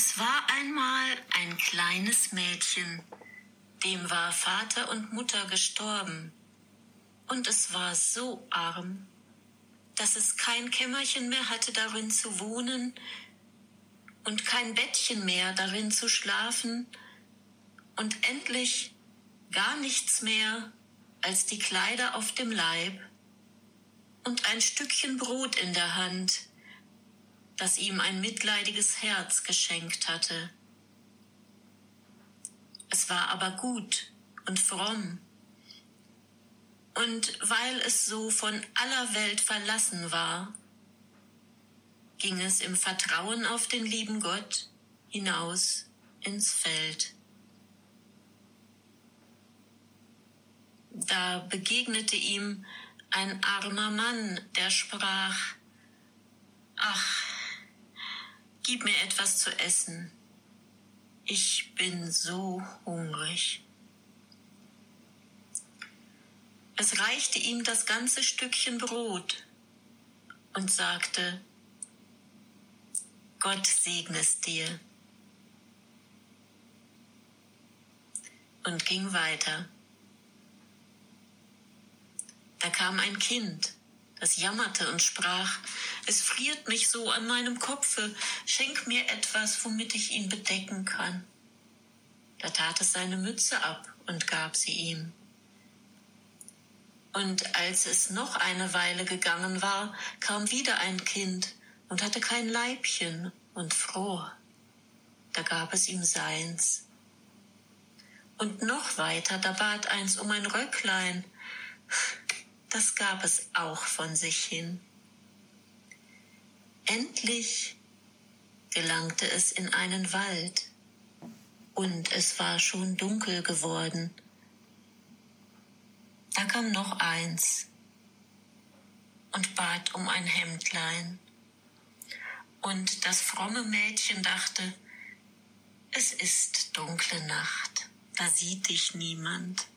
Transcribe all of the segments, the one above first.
Es war einmal ein kleines Mädchen, dem war Vater und Mutter gestorben, und es war so arm, dass es kein Kämmerchen mehr hatte darin zu wohnen und kein Bettchen mehr darin zu schlafen. Und endlich gar nichts mehr als die Kleider auf dem Leib und ein Stückchen Brot in der Hand, das ihm ein mitleidiges Herz geschenkt hatte. Es war aber gut und fromm. Und weil es so von aller Welt verlassen war, ging es im Vertrauen auf den lieben Gott hinaus ins Feld. Da begegnete ihm ein armer Mann, der sprach, Ach, Gib mir etwas zu essen. Ich bin so hungrig. Es reichte ihm das ganze Stückchen Brot und sagte, Gott segne es dir. Und ging weiter. Da kam ein Kind das jammerte und sprach, es friert mich so an meinem Kopfe, schenk mir etwas, womit ich ihn bedecken kann. Da tat es seine Mütze ab und gab sie ihm. Und als es noch eine Weile gegangen war, kam wieder ein Kind und hatte kein Leibchen und fror. Da gab es ihm seins. Und noch weiter, da bat eins um ein Röcklein das gab es auch von sich hin. Endlich gelangte es in einen Wald, und es war schon dunkel geworden. Da kam noch eins und bat um ein Hemdlein. Und das fromme Mädchen dachte, es ist dunkle Nacht, da sieht dich niemand.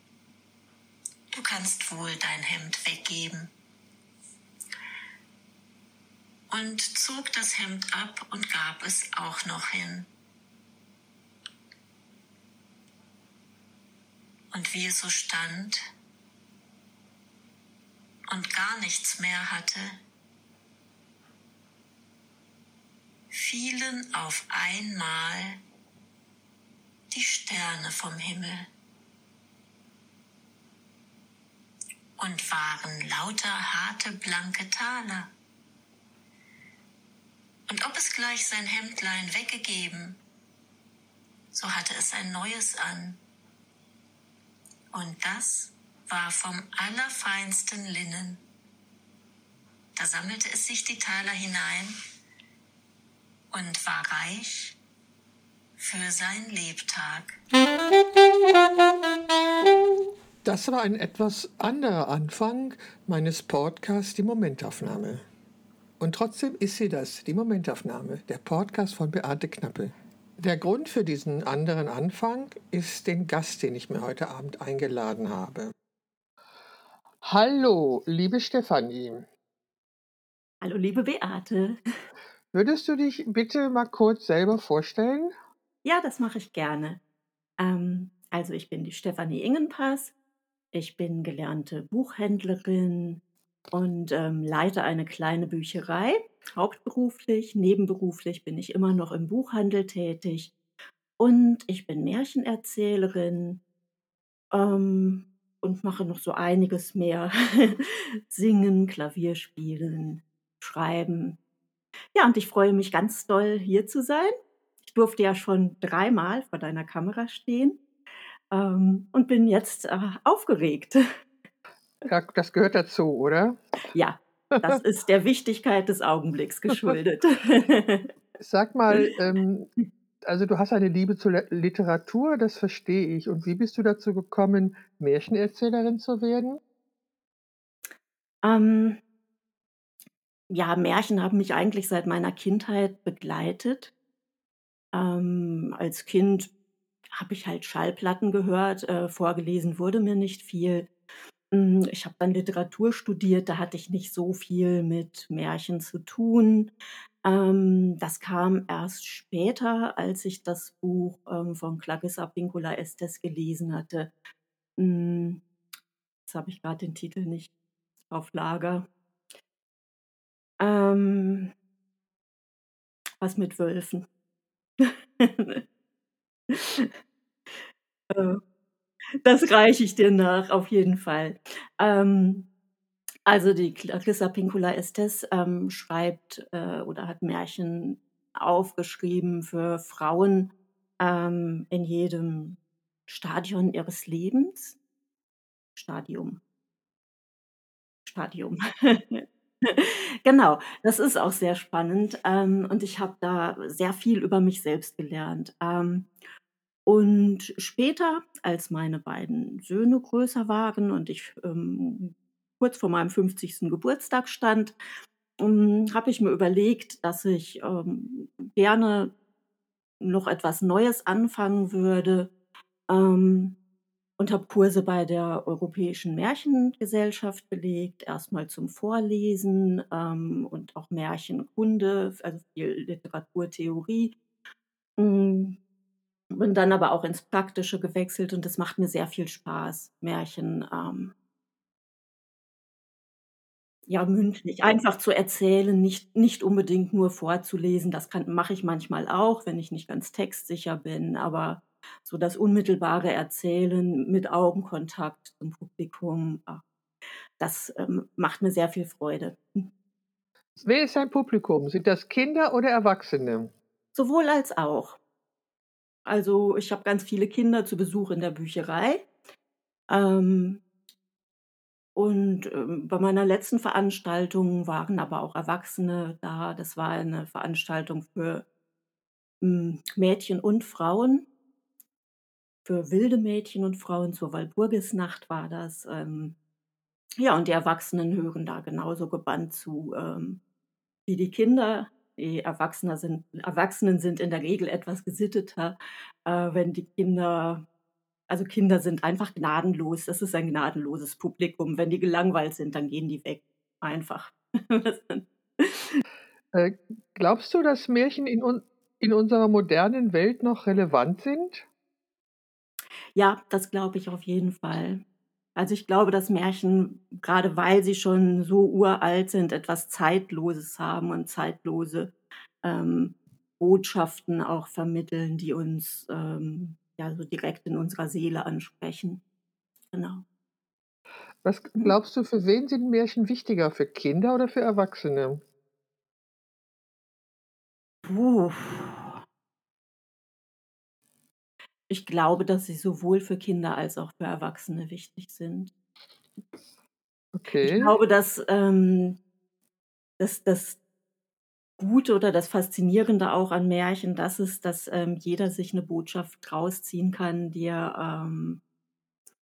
Du kannst wohl dein Hemd weggeben. Und zog das Hemd ab und gab es auch noch hin. Und wie es so stand und gar nichts mehr hatte, fielen auf einmal die Sterne vom Himmel. Und waren lauter harte, blanke Taler. Und ob es gleich sein Hemdlein weggegeben, so hatte es ein neues an. Und das war vom allerfeinsten Linnen. Da sammelte es sich die Taler hinein und war reich für sein Lebtag. Das war ein etwas anderer Anfang meines Podcasts Die Momentaufnahme. Und trotzdem ist sie das, die Momentaufnahme, der Podcast von Beate Knappe. Der Grund für diesen anderen Anfang ist den Gast, den ich mir heute Abend eingeladen habe. Hallo, liebe Stefanie. Hallo, liebe Beate. Würdest du dich bitte mal kurz selber vorstellen? Ja, das mache ich gerne. Ähm, also ich bin die Stefanie Ingenpass, ich bin gelernte Buchhändlerin und ähm, leite eine kleine Bücherei, hauptberuflich. Nebenberuflich bin ich immer noch im Buchhandel tätig. Und ich bin Märchenerzählerin ähm, und mache noch so einiges mehr. Singen, Klavier spielen, schreiben. Ja, und ich freue mich ganz doll, hier zu sein. Ich durfte ja schon dreimal vor deiner Kamera stehen ähm, und bin jetzt äh, aufgeregt. Ja, das gehört dazu, oder? Ja, das ist der Wichtigkeit des Augenblicks geschuldet. Sag mal, ähm, also du hast eine Liebe zur Literatur, das verstehe ich. Und wie bist du dazu gekommen, Märchenerzählerin zu werden? Ähm, ja, Märchen haben mich eigentlich seit meiner Kindheit begleitet. Ähm, als Kind habe ich halt Schallplatten gehört, äh, vorgelesen wurde mir nicht viel. Hm, ich habe dann Literatur studiert, da hatte ich nicht so viel mit Märchen zu tun. Ähm, das kam erst später, als ich das Buch ähm, von Clarissa Pinkola Estes gelesen hatte. Hm, jetzt habe ich gerade den Titel nicht auf Lager. Ähm, was mit Wölfen. Äh, das reiche ich dir nach, auf jeden Fall. Ähm, also die Clarissa Pinkola Estes ähm, schreibt äh, oder hat Märchen aufgeschrieben für Frauen ähm, in jedem Stadion ihres Lebens. Stadium. Stadium. Genau, das ist auch sehr spannend, ähm, und ich habe da sehr viel über mich selbst gelernt. Ähm, und später, als meine beiden Söhne größer waren und ich, ähm, kurz vor meinem 50. Geburtstag stand, hm, habe ich mir überlegt, dass ich, ähm, gerne noch etwas Neues anfangen würde, ähm, und habe Kurse bei der Europäischen Märchengesellschaft belegt, erstmal zum Vorlesen, ähm, und auch Märchenkunde, also viel Literaturtheorie. Bin dann aber auch ins Praktische gewechselt und das macht mir sehr viel Spaß, Märchen, ähm ja, mündlich einfach zu erzählen, nicht nicht unbedingt nur vorzulesen. Das kann mache ich manchmal auch, wenn ich nicht ganz textsicher bin, aber so das unmittelbare Erzählen mit Augenkontakt zum Publikum, ah, das, ähm, macht mir sehr viel Freude. Hm. Wer ist dein Publikum? Sind das Kinder oder Erwachsene? Sowohl als auch. Also, ich habe ganz viele Kinder zu Besuch in der Bücherei. Ähm und, ähm, bei meiner letzten Veranstaltung waren aber auch Erwachsene da. Das war eine Veranstaltung für, hm, Mädchen und Frauen. Für wilde Mädchen und Frauen, zur Walpurgisnacht war das. Ähm, ja, und die Erwachsenen hören da genauso gebannt zu, ähm, wie die Kinder. Die Erwachsener sind Erwachsenen sind in der Regel etwas gesitteter, äh, wenn die Kinder also, Kinder sind einfach gnadenlos. Das ist ein gnadenloses Publikum. Wenn die gelangweilt sind, dann gehen die weg, einfach. Äh, glaubst du, dass Märchen in un in unserer modernen Welt noch relevant sind? Ja, das glaube ich auf jeden Fall. Also, ich glaube, dass Märchen, gerade weil sie schon so uralt sind, etwas Zeitloses haben und zeitlose, ähm, Botschaften auch vermitteln, die uns, ähm, ja, so direkt in unserer Seele ansprechen. Genau. Was Mhm. glaubst du, für wen sind Märchen wichtiger, für Kinder oder für Erwachsene? Puh. Ich glaube, dass sie sowohl für Kinder als auch für Erwachsene wichtig sind. Ich Okay. glaube, dass, ähm dass das Gute oder das Faszinierende auch an Märchen das ist, dass, ähm, jeder sich 'ne Botschaft rausziehen kann, die er, ähm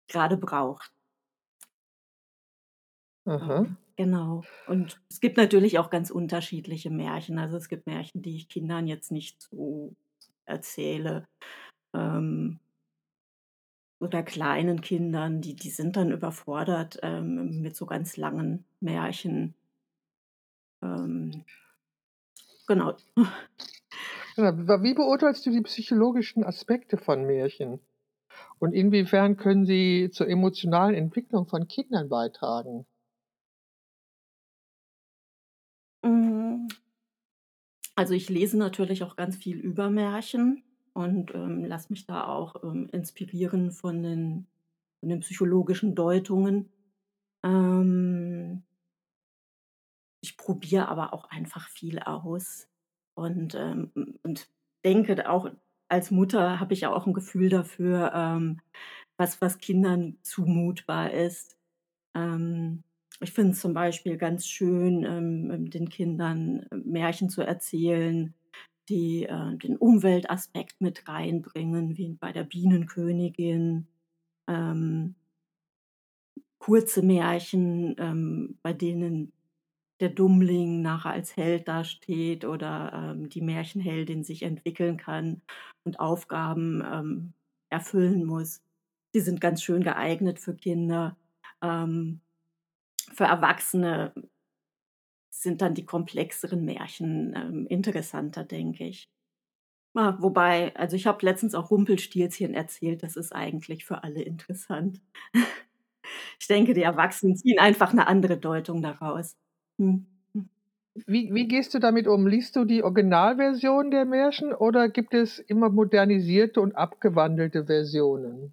grade braucht. Aha. Ähm, genau. Und es gibt natürlich auch ganz unterschiedliche Märchen. Also, es gibt Märchen, die ich Kindern jetzt nicht so erzähle, ähm oder kleinen Kindern, die die sind dann überfordert, ähm, mit so ganz langen Märchen. Ähm genau. Wie beurteilst du die psychologischen Aspekte von Märchen? Und inwiefern können sie zur emotionalen Entwicklung von Kindern beitragen? Hm. Also, ich lese natürlich auch ganz viel über Märchen und, ähm, lasse mich da auch, ähm, inspirieren von den von den psychologischen Deutungen. Ähm ich probiere aber auch einfach viel aus und, ähm, und denke auch als Mutter habe ich auch 'n Gefühl dafür, ähm, was was Kindern zumutbar ist. Ähm, ich finde es zum Beispiel ganz schön, den Kindern Märchen zu erzählen, die, äh, den Umweltaspekt mit reinbringen, wie bei der Bienenkönigin. Ähm kurze Märchen, ähm, bei denen der Dummling nachher als Held dasteht oder, ähm, die Märchenheldin sich entwickeln kann und Aufgaben, ähm, erfüllen muss. Die sind ganz schön geeignet für Kinder. Ähm, für Erwachsene sind dann die komplexeren Märchen ähm, interessanter, denke ich. Ah, wobei, also ich habe letztens auch Rumpelstilzchen erzählt, das ist eigentlich für alle interessant. Ich denke, die Erwachsenen ziehen einfach eine andere Deutung daraus. Hm. hm. Wie, wie gehst du damit um? Liest du die Originalversion der Märchen oder gibt es immer modernisierte und abgewandelte Versionen?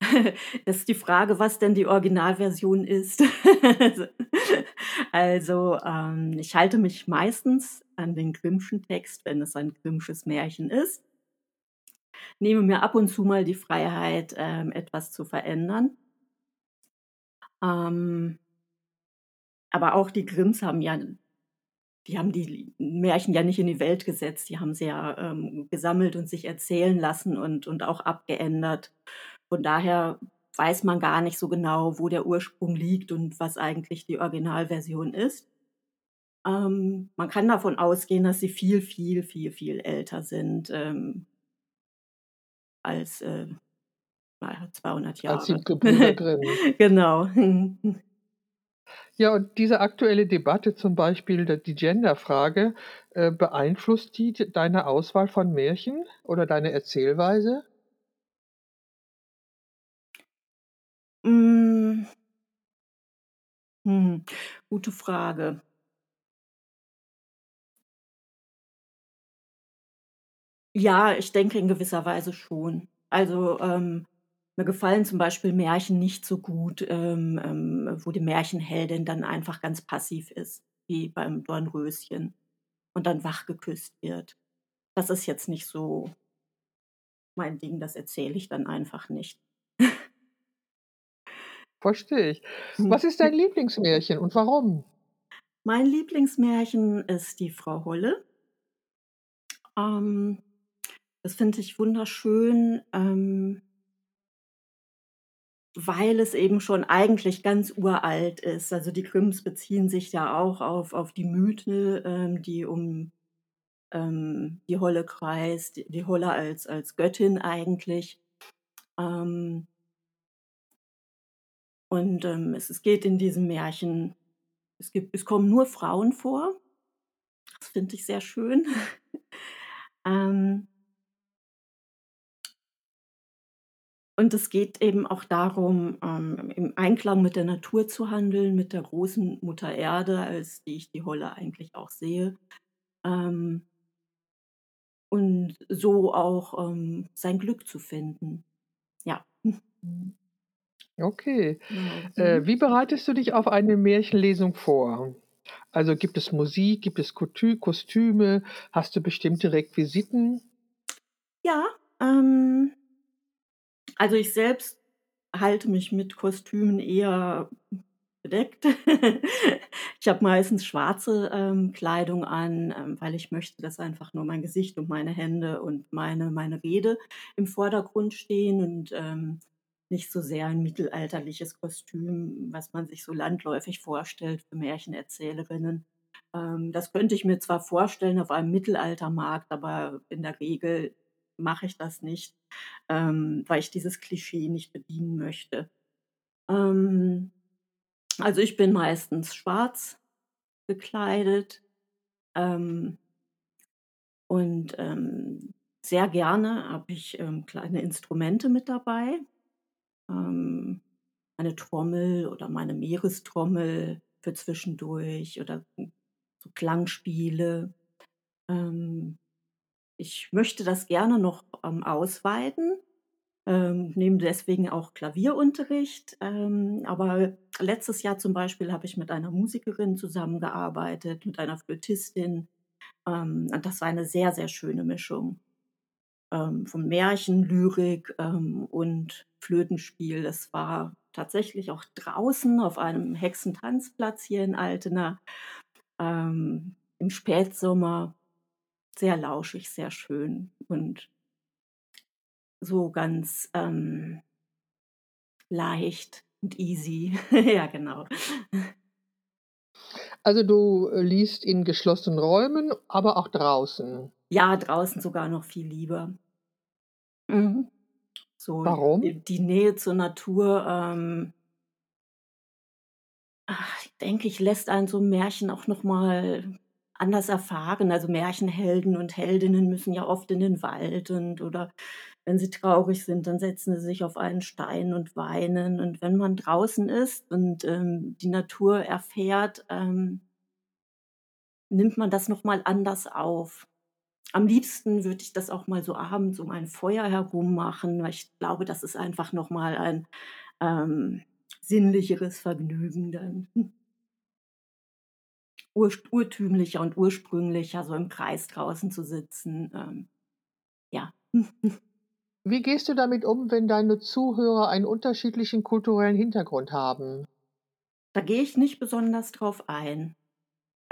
Das ist die Frage, was denn die Originalversion ist. Also, ähm, ich halte mich meistens an den Grimmschen Text, wenn es ein Grimmsches Märchen ist. Nehme mir ab und zu mal die Freiheit, ähm, etwas zu verändern. Ähm, aber auch die Grimms haben ja die haben die Märchen ja nicht in die Welt gesetzt, die haben sie ja, ähm, gesammelt und sich erzählen lassen und und auch abgeändert. Von daher weiß man gar nicht so genau, wo der Ursprung liegt und was eigentlich die Originalversion ist. Ähm, man kann davon ausgehen, dass sie viel, viel, viel, viel älter sind ähm, als äh, 200 Jahre. Als die Gebrüder Grimm. genau. Ja, und diese aktuelle Debatte zum Beispiel, die Genderfrage, äh, beeinflusst die deine Auswahl von Märchen oder deine Erzählweise? Hm. Hm, gute Frage. Ja, ich denke in gewisser Weise schon. Also, ähm, mir gefallen zum Beispiel Märchen nicht so gut, ähm, ähm, wo die Märchenheldin dann einfach ganz passiv ist, wie beim Dornröschen und dann wach geküsst wird. Das ist jetzt nicht so mein Ding, das erzähle ich dann einfach nicht. Verstehe ich. Hm. Was ist dein Lieblingsmärchen und warum? Mein Lieblingsmärchen ist die Frau Holle. Ähm, das finde ich wunderschön, ähm, weil es eben schon eigentlich ganz uralt ist. Also die Grimms beziehen sich ja auch auf, auf die Mythen, ähm, die um ähm, die Holle kreist, die, die Holle als, als Göttin eigentlich. Ähm, und ähm, es, es geht in diesem Märchen, es, gibt, es kommen nur Frauen vor. Das finde ich sehr schön. ähm, und es geht eben auch darum, ähm, im Einklang mit der Natur zu handeln, mit der großen Mutter Erde, als die ich die Holle eigentlich auch sehe. Ähm, und so auch ähm, sein Glück zu finden. Ja. Okay. Genau. Äh, wie bereitest du dich auf eine Märchenlesung vor? Also gibt es Musik, gibt es Kostüme, hast du bestimmte Requisiten? Ja, ähm, also ich selbst halte mich mit Kostümen eher bedeckt. ich habe meistens schwarze ähm, Kleidung an, ähm, weil ich möchte, dass einfach nur mein Gesicht und meine Hände und meine, meine Rede im Vordergrund stehen und ähm, nicht so sehr ein mittelalterliches Kostüm, was man sich so landläufig vorstellt für Märchenerzählerinnen. Ähm, das könnte ich mir zwar vorstellen auf einem Mittelaltermarkt, aber in der Regel mache ich das nicht, ähm, weil ich dieses Klischee nicht bedienen möchte. Ähm, also ich bin meistens schwarz gekleidet und sehr gerne habe ich kleine Instrumente mit dabei ähm, meine Trommel oder meine Meerestrommel für zwischendurch oder so Klangspiele. Ähm, ich möchte das gerne noch ähm, ausweiten, ähm, nehme deswegen auch Klavierunterricht. Ähm, aber letztes Jahr zum Beispiel habe ich mit einer Musikerin zusammengearbeitet, mit einer Flötistin. Ähm, und das war eine sehr, sehr schöne Mischung ähm, von Märchen, Lyrik ähm, und Flötenspiel. Das war tatsächlich auch draußen auf einem Hexentanzplatz hier in Altena ähm, im Spätsommer. Sehr lauschig, sehr schön und so ganz ähm, leicht und easy. ja, genau. Also du äh, liest in geschlossenen Räumen, aber auch draußen. Ja, draußen sogar noch viel lieber. Mhm. So Warum? die, die Nähe zur Natur, ähm, ach, denke ich, lässt einen so Märchen auch noch mal anders erfahren. Also, Märchenhelden und Heldinnen müssen ja oft in den Wald und oder wenn sie traurig sind, dann setzen sie sich auf einen Stein und weinen. Und wenn man draußen ist und, ähm, die Natur erfährt, ähm nimmt man das noch mal anders auf. Am liebsten würde ich das auch mal so abends um ein Feuer herum machen, weil ich glaube, das ist einfach noch mal ein, ähm, sinnlicheres Vergnügen dann. Urst urtümlicher und ursprünglicher, so im Kreis draußen zu sitzen, ähm, ja. Wie gehst du damit um, wenn deine Zuhörer einen unterschiedlichen kulturellen Hintergrund haben? Da gehe ich nicht besonders drauf ein.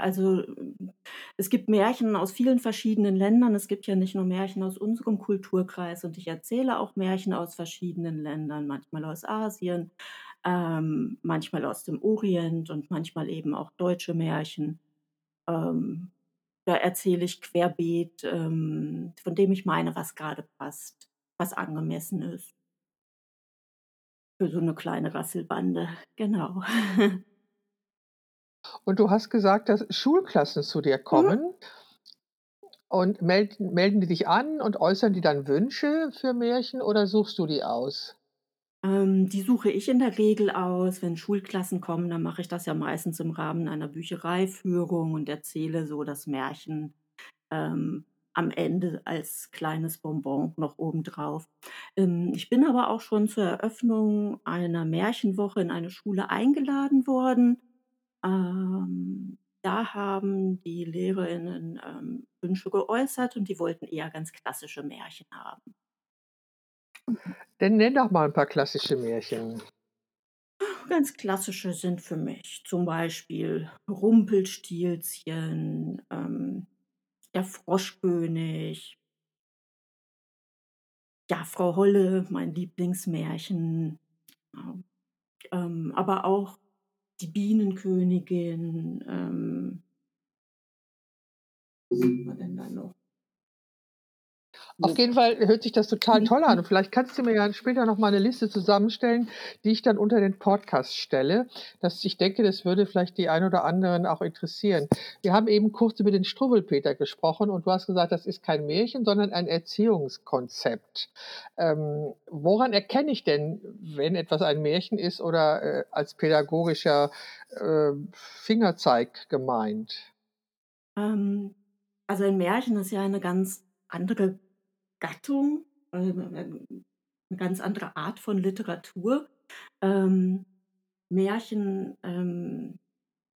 Also, hm, es gibt Märchen aus vielen verschiedenen Ländern. Es gibt ja nicht nur Märchen aus unserem Kulturkreis und ich erzähle auch Märchen aus verschiedenen Ländern, manchmal aus Asien, ähm, manchmal aus dem Orient und manchmal eben auch deutsche Märchen. Ähm, da erzähle ich querbeet, ähm, von dem ich meine, was grade passt, was angemessen ist. Für so 'ne kleine Rasselbande, genau. Und du hast gesagt, dass Schulklassen zu dir Mhm. kommen. Und melden melden die dich an und äußern die dann Wünsche für Märchen oder suchst du die aus? Ähm, die suche ich in der Regel aus. Wenn Schulklassen kommen, dann mache ich das ja meistens im Rahmen einer Büchereiführung und erzähle so das Märchen, ähm, am Ende als kleines Bonbon noch obendrauf. Ähm, ich bin aber auch schon zur Eröffnung einer Märchenwoche in eine Schule eingeladen worden. Ähm, da haben die LehrerInnen, ähm, Wünsche geäußert und die wollten eher ganz klassische Märchen haben. Dann nenn doch mal 'n paar klassische Märchen. Ganz klassische sind für mich zum Beispiel Rumpelstilzchen, ähm, der Froschkönig ja, Frau Holle, mein Lieblingsmärchen, ähm, ähm, aber auch die Bienenkönigin, ähm was sieht man denn da noch? Auf jeden Fall hört sich das total toll an und vielleicht kannst du mir ja später noch mal 'ne Liste zusammenstellen, die ich dann unter den Podcast stelle, dass ich denke, das würde vielleicht die ein oder anderen auch interessieren. Wir haben eben kurz über den Struwwelpeter gesprochen und du hast gesagt, das ist kein Märchen, sondern ein Erziehungskonzept. Ähm, woran erkenne ich denn, wenn etwas ein Märchen ist oder, äh, als pädagogischer, äh, Fingerzeig gemeint? Ähm, also ein Märchen ist ja eine ganz andere Gattung, ähm, ähm, 'ne ganz andere Art von Literatur. Ähm, Märchen ähm,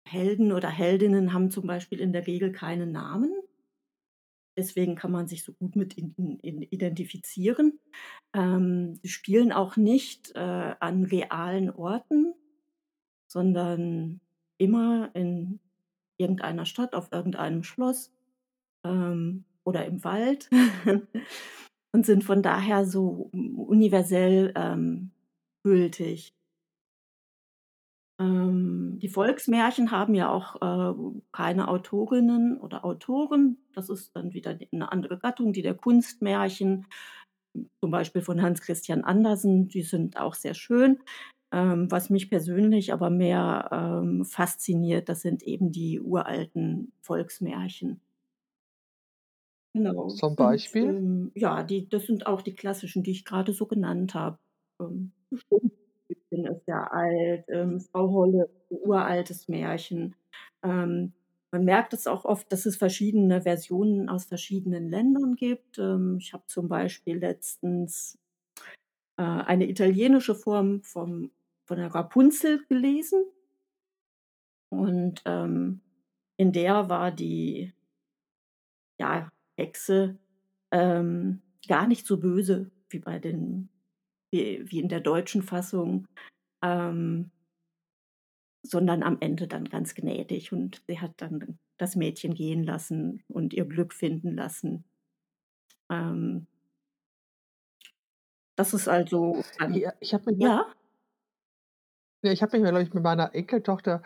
Helden oder Heldinnen haben zum Beispiel in der Regel keine Namen. Deswegen kann man sich so gut mit ihnen identifizieren. Ähm, die spielen auch nicht, äh, an realen Orten, sondern immer in irgendeiner Stadt, auf irgendeinem Schloss, ähm, oder im Wald und sind von daher so universell, ähm, gültig. Ähm, die Volksmärchen haben ja auch, äh, keine Autorinnen oder Autoren. Das ist dann wieder 'ne andere Gattung, die der Kunstmärchen, zum Beispiel von Hans Christian Andersen, die sind auch sehr schön. Ähm, was mich persönlich aber mehr, ähm, fasziniert, das sind eben die uralten Volksmärchen. Genau, Zum und, Beispiel? ähm, ja, die das sind auch die klassischen, die ich grade so genannt habe. Ähm, Struwwelpeterchen ist sehr alt, ähm, Frau Holle, uraltes Märchen. Ähm, man merkt es auch oft, dass es verschiedene Versionen aus verschiedenen Ländern gibt. Ähm, ich habe zum Beispiel letztens, äh, eine italienische Form vom von der Rapunzel gelesen. Und, ähm, in der war die ja, Hexe, ähm, gar nicht so böse wie bei den wie wie in der deutschen Fassung, ähm sondern am Ende dann ganz gnädig und sie hat dann das Mädchen gehen lassen und ihr Glück finden lassen. Ähm das ist also dann Ja, ich habe mal ja? Ja, ich habe mich glaube ich, mit meiner Enkeltochter,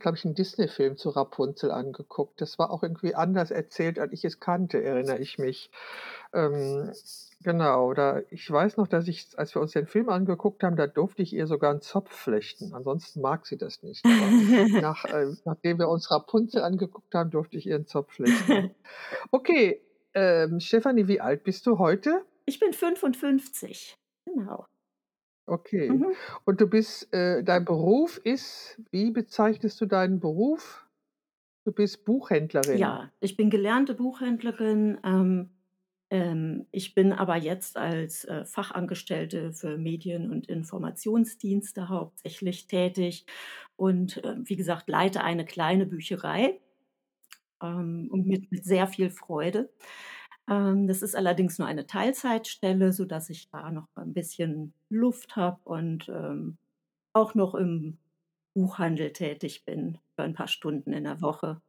glaube ich, 'n Disney-Film zu Rapunzel angeguckt. Das war auch irgendwie anders erzählt, als ich es kannte, erinnere ich mich. Ähm, genau, da ich weiß noch, dass ich, als wir uns den Film angeguckt haben, da durfte ich ihr sogar einen Zopf flechten. Ansonsten mag sie das nicht. Aber nach, äh, nachdem wir uns Rapunzel angeguckt haben, durfte ich ihr einen Zopf flechten. Okay, ähm, Stefanie, wie alt bist du heute? Ich bin 55. Genau. Okay. Mhm. Und du bist, äh, dein Beruf ist, wie bezeichnest du deinen Beruf? Du bist Buchhändlerin. Ja, ich bin gelernte Buchhändlerin. Ähm, ähm, ich bin aber jetzt als äh, Fachangestellte für Medien- und Informationsdienste hauptsächlich tätig und äh, wie gesagt leite eine kleine Bücherei ähm, und mit, mit sehr viel Freude. Ähm, das ist allerdings nur eine Teilzeitstelle, sodass ich da noch ein bisschen Luft habe und ähm, auch noch im Buchhandel tätig bin für ein paar Stunden in der Woche.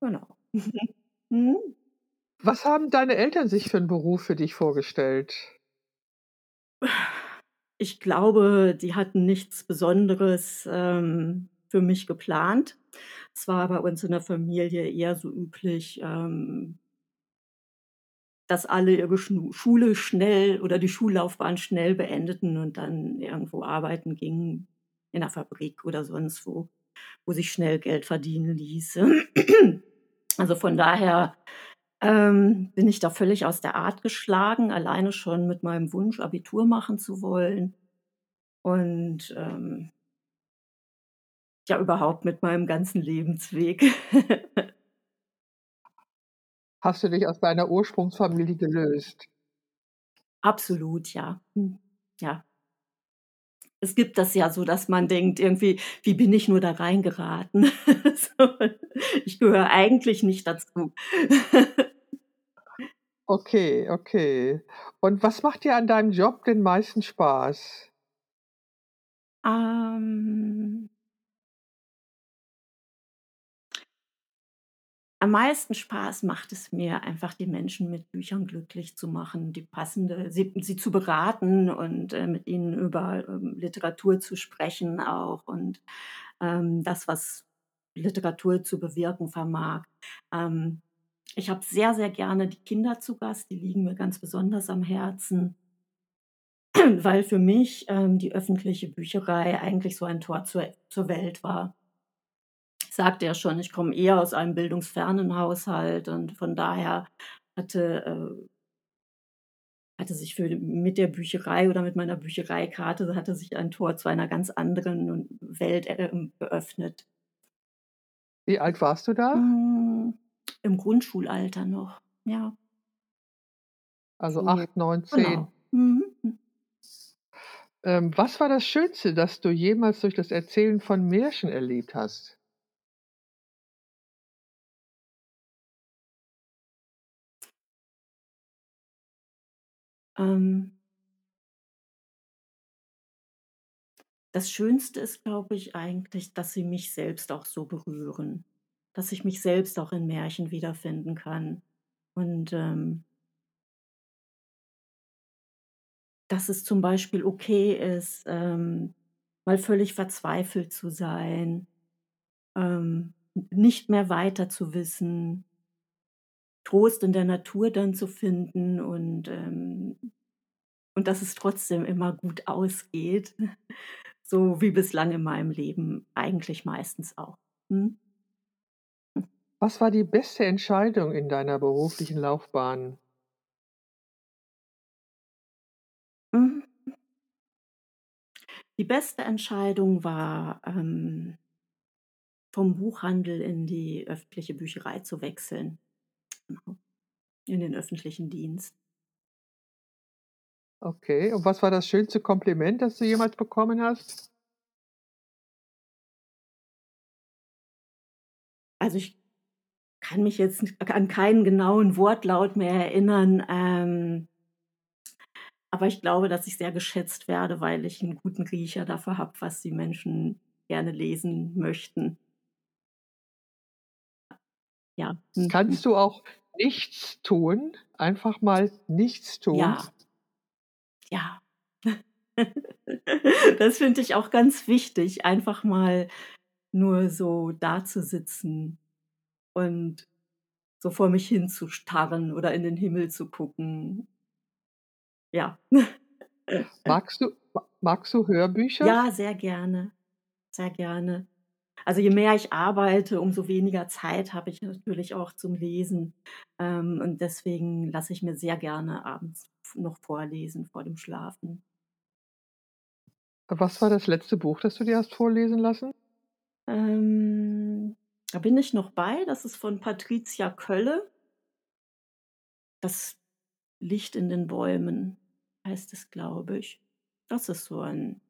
Genau. Mhm. Was haben deine Eltern sich für einen Beruf für dich vorgestellt? Ich glaube, die hatten nichts Besonderes ähm, für mich geplant. Es war bei uns in der Familie eher so üblich, ähm, dass alle ihre Schule schnell oder die Schullaufbahn schnell beendeten und dann irgendwo arbeiten gingen, in der Fabrik oder sonst wo, wo sich schnell Geld verdienen ließ. Also von daher ähm, bin ich da völlig aus der Art geschlagen, alleine schon mit meinem Wunsch, Abitur machen zu wollen. Und ähm, ja, überhaupt mit meinem ganzen Lebensweg. Hast du dich aus deiner Ursprungsfamilie gelöst? Absolut, ja. Hm, ja. Es gibt das ja so, dass man denkt, irgendwie, wie bin ich nur da reingeraten? so, ich gehöre eigentlich nicht dazu. Okay, okay. Und was macht dir an deinem Job den meisten Spaß? Ähm, am meisten Spaß macht es mir einfach, die Menschen mit Büchern glücklich zu machen, die passende, sie, sie zu beraten und äh, mit ihnen über ähm, Literatur zu sprechen auch und ähm, das, was Literatur zu bewirken vermag. Ähm, ich habe sehr, sehr gerne die Kinder zu Gast, die liegen mir ganz besonders am Herzen, weil für mich ähm, die öffentliche Bücherei eigentlich so ein Tor zur, zur Welt war. Ich sagte ja schon, ich komme eher aus einem bildungsfernen Haushalt und von daher hatte, äh, hatte sich für, mit der Bücherei oder mit meiner Büchereikarte hatte sich ein Tor zu einer ganz anderen Welt äh, geöffnet. Wie alt warst du da? Mm, Im Grundschulalter noch, ja. Also So, 8, 9, 10. genau. Mhm. Ähm, was war das Schönste, das du jemals durch das Erzählen von Märchen erlebt hast? Ähm, das Schönste ist, glaube ich, eigentlich, dass sie mich selbst auch so berühren, dass ich mich selbst auch in Märchen wiederfinden kann. Und ähm, dass es zum Beispiel okay ist, ähm, mal völlig verzweifelt zu sein, ähm, nicht mehr weiter zu wissen, Trost in der Natur dann zu finden und, ähm, und dass es trotzdem immer gut ausgeht, so wie bislang in meinem Leben eigentlich meistens auch. Hm? Was war die beste Entscheidung in deiner beruflichen Laufbahn? Mhm. Die beste Entscheidung war, ähm, vom Buchhandel in die öffentliche Bücherei zu wechseln. In den öffentlichen Dienst. Okay, und was war das schönste Kompliment, das du jemals bekommen hast? Also ich kann mich jetzt an keinen genauen Wortlaut mehr erinnern, ähm, aber ich glaube, dass ich sehr geschätzt werde, weil ich einen guten Riecher dafür habe, was die Menschen gerne lesen möchten. Ja. Mhm. Kannst du auch nichts tun? Einfach mal nichts tun? Ja. Ja. Das finde ich auch ganz wichtig, einfach mal nur so dazusitzen und so vor mich hin zu starren oder in den Himmel zu gucken. Ja. Magst du, magst du Hörbücher? Ja, sehr gerne. Sehr gerne. Also je mehr ich arbeite, umso weniger Zeit habe ich natürlich auch zum Lesen. Ähm, und deswegen lasse ich mir sehr gerne abends noch vorlesen vor dem Schlafen. Was war das letzte Buch, das du dir hast vorlesen lassen? Ähm, da bin ich noch bei. Das ist von Patricia Kölle. Das Licht in den Bäumen heißt es, glaube ich. Das ist so ein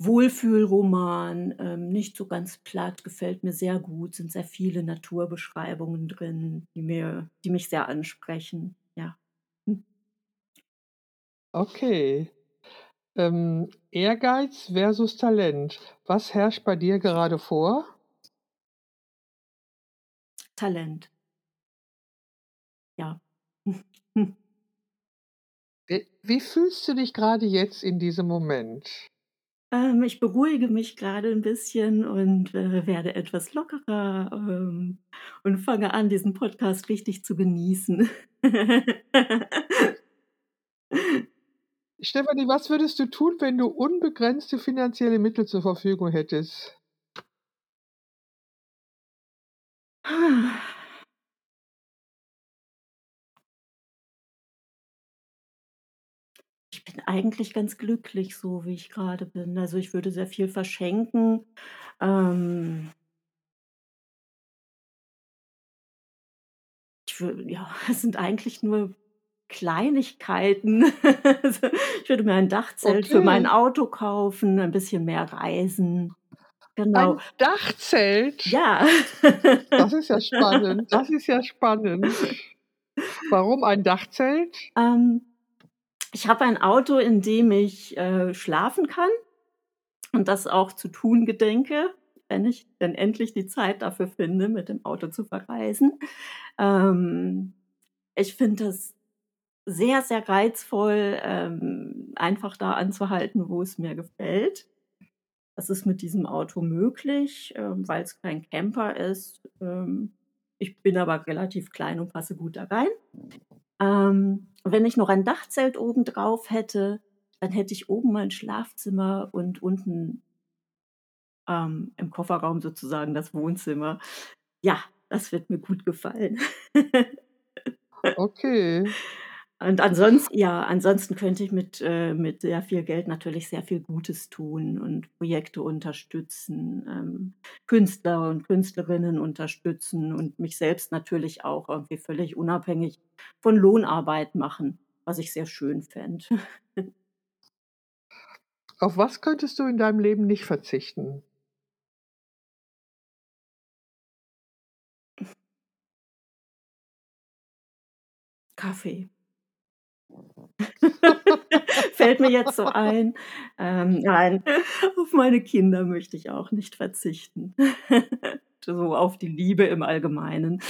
Wohlfühlroman, ähm, nicht so ganz platt, gefällt mir sehr gut, sind sehr viele Naturbeschreibungen drin, die mir, die mich sehr ansprechen. Ja. Hm. Okay. Ähm, Ehrgeiz versus Talent. Was herrscht bei dir gerade vor? Talent. Ja. Wie, wie fühlst du dich gerade jetzt in diesem Moment? Ähm, ich beruhige mich gerade ein bisschen und, äh, werde etwas lockerer, ähm, und fange an, diesen Podcast richtig zu genießen. Stefanie, was würdest du tun, wenn du unbegrenzte finanzielle Mittel zur Verfügung hättest? bin eigentlich ganz glücklich so, wie ich gerade bin. Also, ich würde sehr viel verschenken. Ähm ich wür ja, es sind eigentlich nur Kleinigkeiten. Also, ich würde mir ein Dachzelt für mein Okay. Auto kaufen, ein bisschen mehr reisen. Genau. Ein Dachzelt? Ja. Das ist ja spannend. Das ist ja spannend. Warum ein Dachzelt? Ähm, ich habe ein Auto, in dem ich, äh, schlafen kann und das auch zu tun gedenke, wenn ich denn endlich die Zeit dafür finde, mit dem Auto zu verreisen. Ähm, ich finde das sehr, sehr reizvoll, ähm, einfach da anzuhalten, wo es mir gefällt. Das ist mit diesem Auto möglich, ähm, weil es kein Camper ist. Ähm, ich bin aber relativ klein und passe gut da rein. Ähm, wenn ich noch ein Dachzelt oben drauf hätte, dann hätte ich oben mein Schlafzimmer und unten ähm, im Kofferraum sozusagen das Wohnzimmer. Ja, das wird mir gut gefallen. Okay. Und ansonsten ja, ansonsten könnte ich mit, äh mit sehr viel Geld natürlich sehr viel Gutes tun und Projekte unterstützen, ähm, Künstler und Künstlerinnen unterstützen und mich selbst natürlich auch irgendwie völlig unabhängig von Lohnarbeit machen, was ich sehr schön fände. Auf was könntest du in deinem Leben nicht verzichten? Kaffee. Fällt mir jetzt so ein. Ähm, nein, auf meine Kinder möchte ich auch nicht verzichten. So auf die Liebe im Allgemeinen.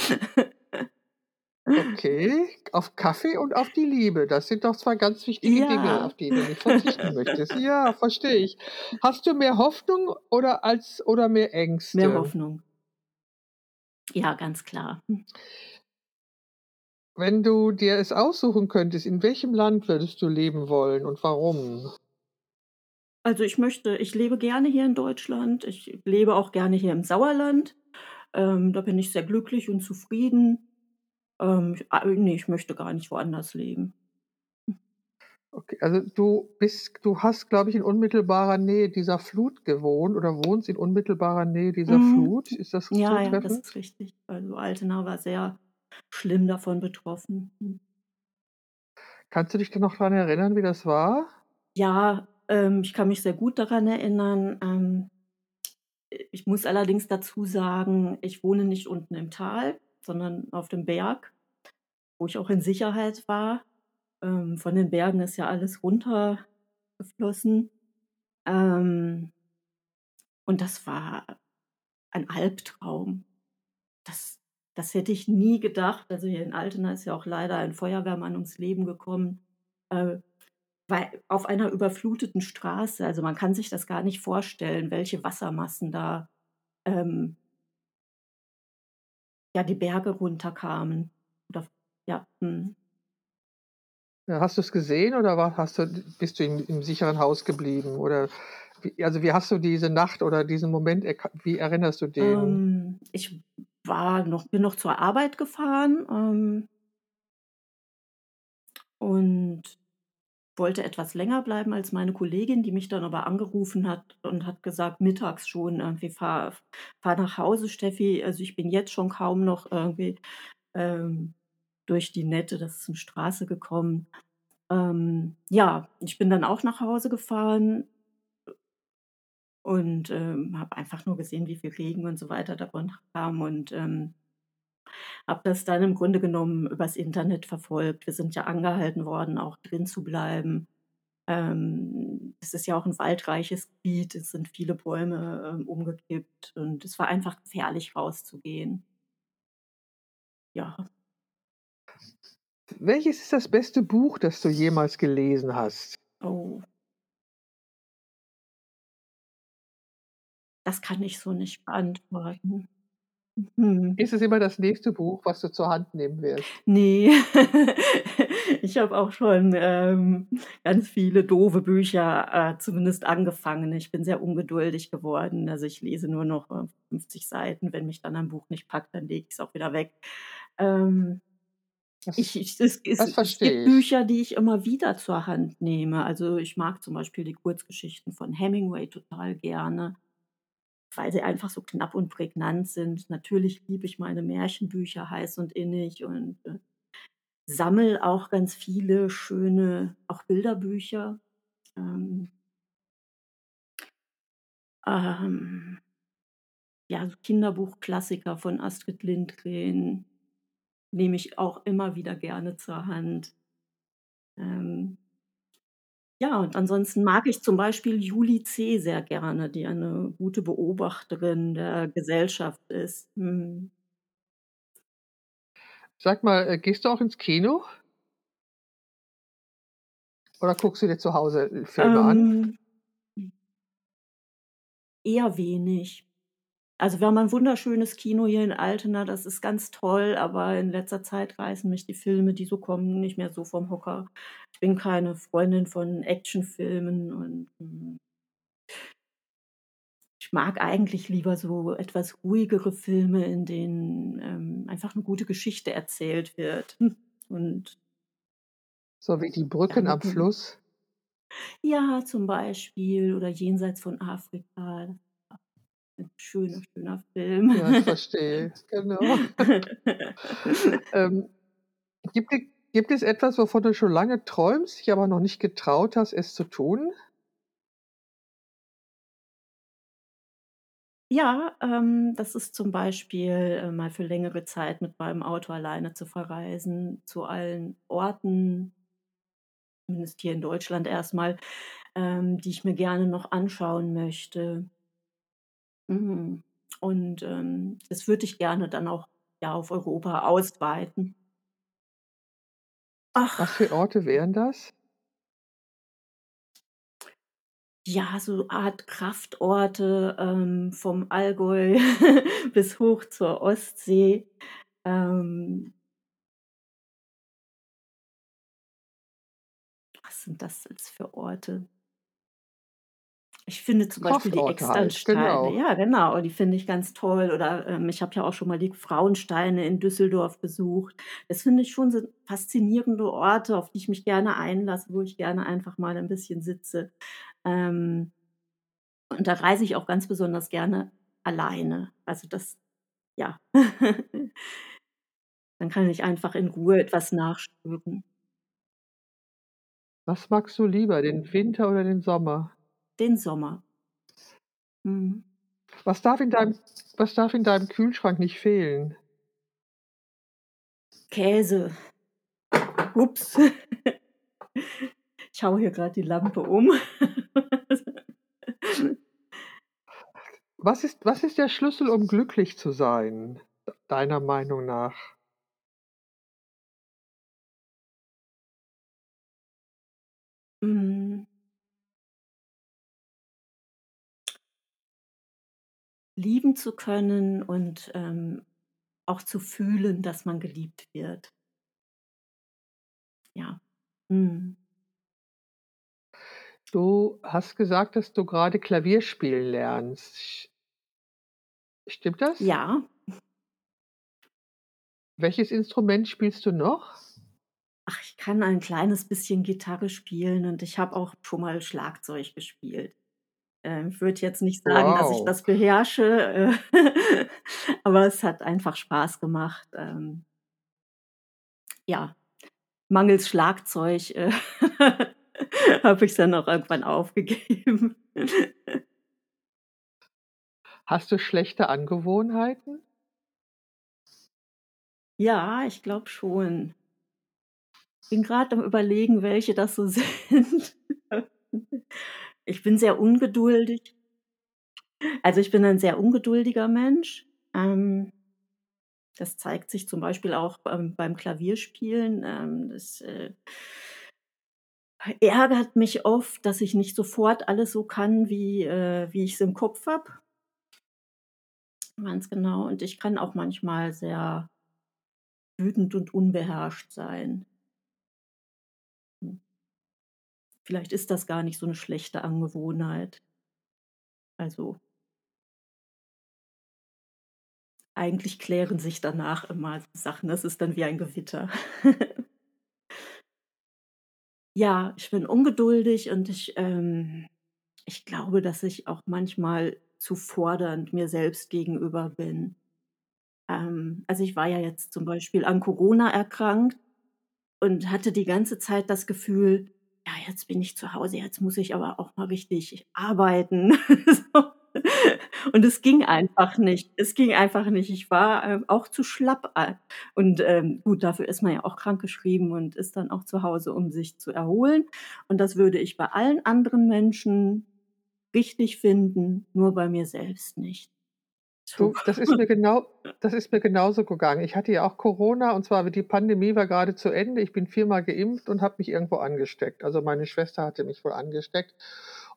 Okay, auf Kaffee und auf die Liebe. Das sind doch 2 ganz wichtige Dinge, Ja. auf die du nicht verzichten möchtest. Ja, verstehe ich. Hast du mehr Hoffnung oder als oder mehr Mehr Ängste? Hoffnung. Ja, ganz klar. Wenn du dir es aussuchen könntest, in welchem Land würdest du leben wollen und warum? Also, ich möchte ich lebe gerne hier in Deutschland. Ich lebe auch gerne hier im Sauerland. Ähm, da bin ich sehr glücklich und zufrieden. Ähm, ich ah, ne, ich möchte gar nicht woanders leben. Okay, also du bist du hast, glaube ich, in unmittelbarer Nähe dieser Flut gewohnt oder wohnst in unmittelbarer Nähe dieser Mhm. Flut. Ist das Ja, ja, das zutreffend? ist richtig. Also, Altena war sehr schlimm davon betroffen. Hm. Kannst du dich denn noch dran erinnern, wie das war? Ja, ähm, ich kann mich sehr gut daran erinnern. Ähm, äh, ich muss allerdings dazu sagen, ich wohne nicht unten im Tal, sondern auf dem Berg, wo ich auch in Sicherheit war. Ähm, von den Bergen ist ja alles runtergeflossen. Ähm und das war ein Albtraum. Das das hätte ich nie gedacht. Also, hier in Altena ist ja auch leider ein Feuerwehrmann ums Leben gekommen, äh, weil auf einer überfluteten Straße also, man kann sich das gar nicht vorstellen, welche Wassermassen da, ähm ja, die Berge runterkamen. Oder ja. Ja, hast du's gesehen oder war hast du bist du im im sicheren Haus geblieben? Oder wie also, wie hast du diese Nacht oder diesen Moment wie erinnerst du den? Ähm, ich war noch bin noch zur Arbeit gefahren, ähm und wollte etwas länger bleiben als meine Kollegin, die mich dann aber angerufen hat und hat gesagt mittags schon irgendwie: „Fahr fahr nach Hause, Steffi. Also, ich bin jetzt schon kaum noch irgendwie, ähm, durch die nette, das ist 'ne Straße gekommen.“ Ähm, ja, ich bin dann auch nach Hause gefahren und, ähm, habe einfach nur gesehen, wie viel Regen und so weiter da runterkam und, ähm habe das dann im Grunde genommen übers Internet verfolgt. Wir sind ja angehalten worden, auch drin zu bleiben. Ähm, es ist ja auch 'n waldreiches Gebiet, es sind viele Bäume, ähm, umgekippt und es war einfach gefährlich rauszugehen. Ja. Welches ist das beste Buch, das du jemals gelesen hast? Oh. Das kann ich so nicht beantworten. Mhm. Ist es immer das nächste Buch, was du zur Hand nehmen wirst? Ne, ich habe auch schon, ähm, ganz viele doofe Bücher, äh, zumindest angefangen. Ich bin sehr ungeduldig geworden. Also, ich lese nur noch, äh, 50 Seiten. Wenn mich dann ein Buch nicht packt, dann lege ich's auch wieder weg. Ähm, Das ich ich es es es gibt ich. Bücher, die ich immer wieder zur Hand nehme. Also, ich mag zum Beispiel die Kurzgeschichten von Hemingway total gerne weil sie einfach so knapp und prägnant sind. Natürlich liebe ich meine Märchenbücher heiß und innig und, äh, sammle auch ganz viele schöne auch Bilderbücher. Ähm ähm ja, so Kinderbuchklassiker von Astrid Lindgren nehme ich auch immer wieder gerne zur Hand. Ähm ja, und ansonsten mag ich zum Beispiel Julie C. sehr gerne, die eine gute Beobachterin der Gesellschaft ist. Mhm. Sag mal, äh, gehst du auch ins Kino? Oder guckst du dir zu Hause, äh, Filme an? Ähm eher wenig. Also, wir haben ein wunderschönes Kino hier in Altena, das ist ganz toll, aber in letzter Zeit reißen mich die Filme, die so kommen, nicht mehr so vom Hocker. Ich bin keine Freundin von Actionfilmen und, hm ich mag eigentlich lieber so etwas ruhigere Filme, in denen, ähm, einfach 'ne gute Geschichte erzählt wird. Und So wie „Die Brücken am. Fluss“? Ja, zum Beispiel oder „Jenseits von Afrika“. 'N schöner, schöner Film. Ja, ich verstehe, genau. Ähm, gibt gibt es etwas, wovon du schon lange träumst, dich aber noch nicht getraut hast, es zu tun? Ja, ähm, das ist zum Beispiel, äh, mal für längere Zeit mit meinem Auto alleine zu verreisen zu allen Orten zumindest hier in Deutschland erst mal, ähm, die ich mir gerne noch anschauen möchte. Mhm, und, ähm, das würde ich gerne dann auch, ja, auf Europa ausweiten. Was für. Orte wären das? Ja, so Art Kraftorte, ähm, vom Allgäu bis hoch zur Ostsee. Ähm Was sind das jetzt für Orte? Ich finde zum Beispiel die Externsteine genau. ja, genau, die finde ich ganz toll. Oder, ähm, ich habe ja auch schon mal die Frauensteine in Düsseldorf besucht. Das finde ich schon sind faszinierende Orte, auf die ich mich gerne einlasse, wo ich gerne einfach mal 'n bisschen sitze. Ähm und da reise ich auch ganz besonders gerne alleine. Also, das ja. Dann kann ich einfach in Ruhe etwas nachspüren. Was magst du lieber, den Winter oder den Sommer? Den Sommer. Mhm. Was darf in deinem was darf in deinem Kühlschrank nicht fehlen? Käse. Ups. Ich haue hier grad die Lampe um. Was ist was ist der Schlüssel, um glücklich zu sein, deiner Meinung nach? Lieben zu können und, ähm, auch zu fühlen, dass man geliebt wird. Ja. Mhm. Du hast gesagt, dass du gerade Klavier spielen lernst. Stimmt das? Ja. Welches Instrument spielst du noch? Ach, ich kann ein kleines bisschen Gitarre spielen und ich habe auch schon mal Schlagzeug gespielt. Ähm, ich würde jetzt nicht sagen, dass ich Wow. das beherrsche, äh, aber es hat einfach Spaß gemacht. Ähm, ja, mangels Schlagzeug, äh, habe ich's dann auch irgendwann aufgegeben. Hast du schlechte Angewohnheiten? Ja, ich glaube schon. Bin grad am Überlegen, welche das so sind. Ich bin sehr ungeduldig. Also, ich bin ein sehr ungeduldiger Mensch. Ähm, das zeigt sich zum Beispiel auch beim beim Klavierspielen. Ähm, das, äh ärgert mich oft, dass ich nicht sofort alles so kann, wie äh, wie ich's im Kopf habe. Ganz genau. Und ich kann auch manchmal sehr wütend und unbeherrscht sein. Vielleicht ist das gar nicht so 'ne schlechte Angewohnheit. Also eigentlich klären sich danach immer Sachen. Das ist dann wie ein Gewitter. Ja, ich bin ungeduldig und ich ähm, ich glaube, dass ich auch manchmal zu fordernd mir selbst gegenüber bin. Ähm, also, ich war ja jetzt zum Beispiel an Corona erkrankt und hatte die ganze Zeit das Gefühl: „Ja, jetzt bin ich zu Hause, jetzt muss ich aber auch mal richtig arbeiten.“ So. Und es ging einfach nicht. Es ging einfach nicht. Ich war, ähm, auch zu schlapp a und, ähm, gut, dafür ist man ja auch krankgeschrieben und ist dann auch zu Hause, um sich zu erholen. Und das würde ich bei allen anderen Menschen richtig finden, nur bei mir selbst nicht. Du, das ist mir genau das ist mir genauso gegangen. Ich hatte ja auch Corona und zwar die Pandemie war grade zu Ende. Ich bin viermal geimpft und habe mich irgendwo angesteckt. Also, meine Schwester hatte mich wohl angesteckt.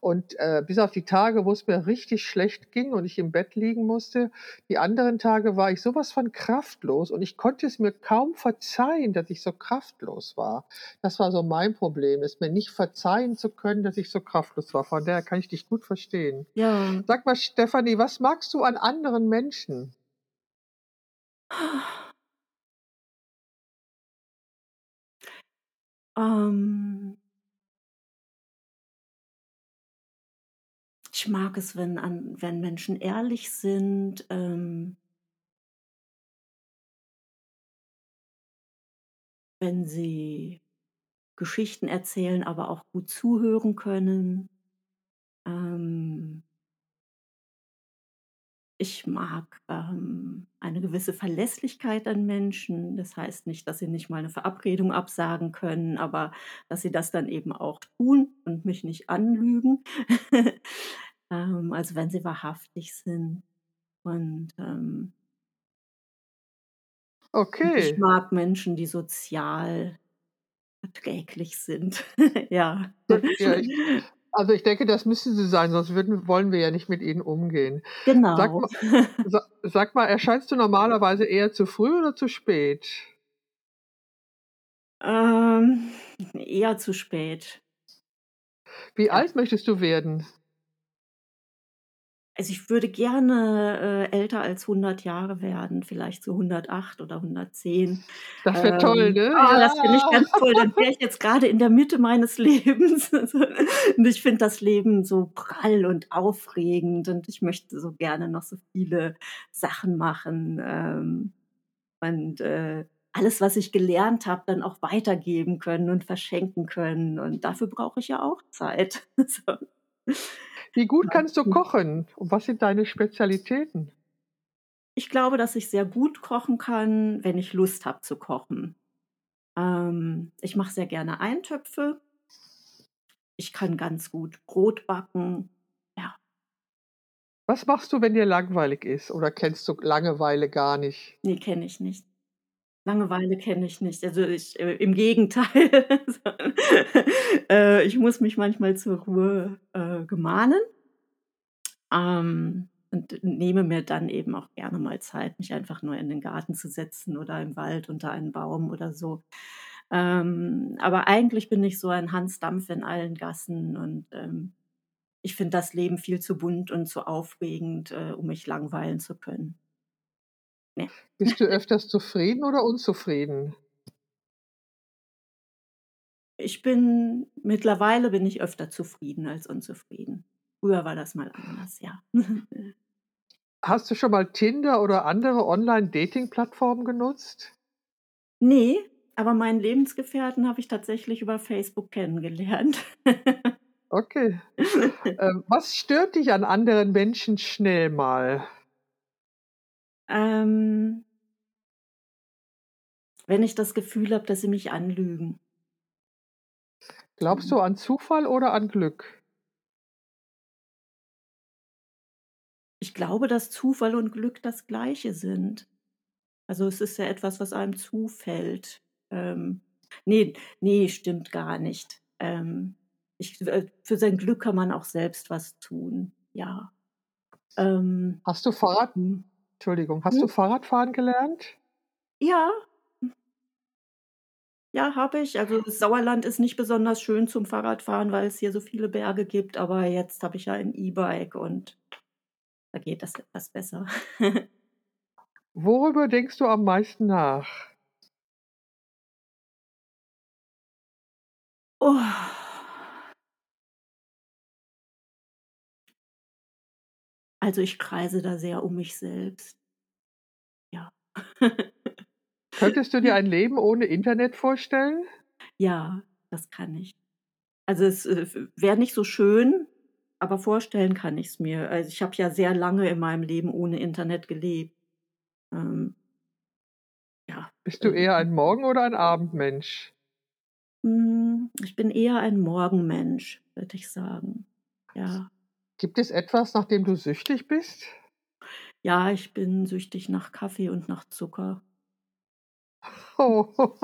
Und, äh, bis auf die Tage, wo's mir richtig schlecht ging und ich im Bett liegen musste, die anderen Tage war ich so was von kraftlos und ich konnte es mir kaum verzeihen, dass ich so kraftlos war. Das war so mein Problem, es mir nicht verzeihen zu können, dass ich so kraftlos war. Von daher kann ich dich gut verstehen. Ja. Sag mal, Stefanie, was magst du an anderen Menschen? Ähm ich mag es, wenn an wenn Menschen ehrlich sind, ähm wenn sie Geschichten erzählen, aber auch gut zuhören können. Ähm ich mag, ähm, eine gewisse Verlässlichkeit an Menschen. Das heißt nicht, dass sie nicht mal 'ne Verabredung absagen können, aber dass sie das dann eben auch tun und mich nicht anlügen. Ähm, also, wenn sie wahrhaftig sind und, ähm und ich Okay. mag Menschen, die sozial verträglich sind. Ja. Ja, ich also, ich denke, das müssen sie sein, sonst würden wollen wir ja nicht mit ihnen umgehen. Sag Genau. ma sa sag mal, erscheinst du normalerweise eher zu früh oder zu spät? Ähm, eher zu spät. Wie Ja. alt möchtest du werden? Also, ich würde gerne, äh, älter als 100 Jahre werden, vielleicht so 108 oder 110. Das wäre toll, Ähm, ne? oh, das finde ich ganz toll. Dann wäre ich jetzt grade in der Mitte meines Lebens. Und ich finde das Leben so prall und aufregend und ich möchte so gerne noch so viele Sachen machen, ähm, und, äh, alles, was ich gelernt habe, dann auch weitergeben können und verschenken können. Und dafür brauche ich ja auch Zeit. So. Wie gut kannst du kochen und was sind deine Spezialitäten? Ich glaube, dass ich sehr gut kochen kann, wenn ich Lust habe zu kochen. Ähm, ich mache sehr gerne Eintöpfe. Ich kann ganz gut Brot backen. Ja. Was machst du, wenn dir langweilig ist oder kennst du Langeweile gar nicht? Ne, kenne ich nicht. Langeweile kenne ich nicht. Also, ich äh, im Gegenteil. Äh, ich muss mich manchmal zur Ruhe, äh, gemahnen. Ähm und nehme mir dann eben auch gerne mal Zeit, mich einfach nur in den Garten zu setzen oder im Wald unter einen Baum oder so. Ähm, aber eigentlich bin ich so ein Hans Dampf in allen Gassen und ähm, ich finde das Leben viel zu bunt und zu aufregend, äh, um mich langweilen zu können. Ne. Bist du öfters zufrieden oder unzufrieden? Ich bin mittlerweile bin ich öfter zufrieden als unzufrieden. Früher war das mal anders, ja. Hast du schon mal Tinder oder andere Online-Dating-Plattformen genutzt? Ne, aber meinen Lebensgefährten habe ich tatsächlich über Facebook kennengelernt. Okay. Ähm, was stört dich an anderen Menschen schnell mal? Ähm wenn ich das Gefühl habe, dass sie mich anlügen. Glaubst du an Zufall oder an Glück? Ich glaube, dass Zufall und Glück das Gleiche sind. Also, es ist ja etwas, was einem zufällt. Ähm, ne, ne, stimmt gar nicht. Ähm, ich äh, für sein Glück kann man auch selbst was tun, ja. Ähm Hast du Fahrrad mhm. Entschuldigung, hast du Hm? Fahrradfahren gelernt? Ja. Ja, habe ich. Also, das Sauerland ist nicht besonders schön zum Fahrradfahren, weil es hier so viele Berge gibt, aber jetzt habe ich ja ein E-Bike und da geht das etwas besser. Worüber denkst du am meisten nach? Oh. Also, ich kreise da sehr um mich selbst. Ja. Könntest du dir ein Leben ohne Internet vorstellen? Ja, das kann ich. Also, es, äh, wäre nicht so schön, aber vorstellen kann ich's mir. Also, ich habe ja sehr lange in meinem Leben ohne Internet gelebt. Ähm ja, Bist du eher ein Morgen oder ein Abendmensch? Hm, ich bin eher ein Morgenmensch, würde ich sagen. Ja. Gibt es etwas, nach dem du süchtig bist? Ja, ich bin süchtig nach Kaffee und nach Zucker. Oh.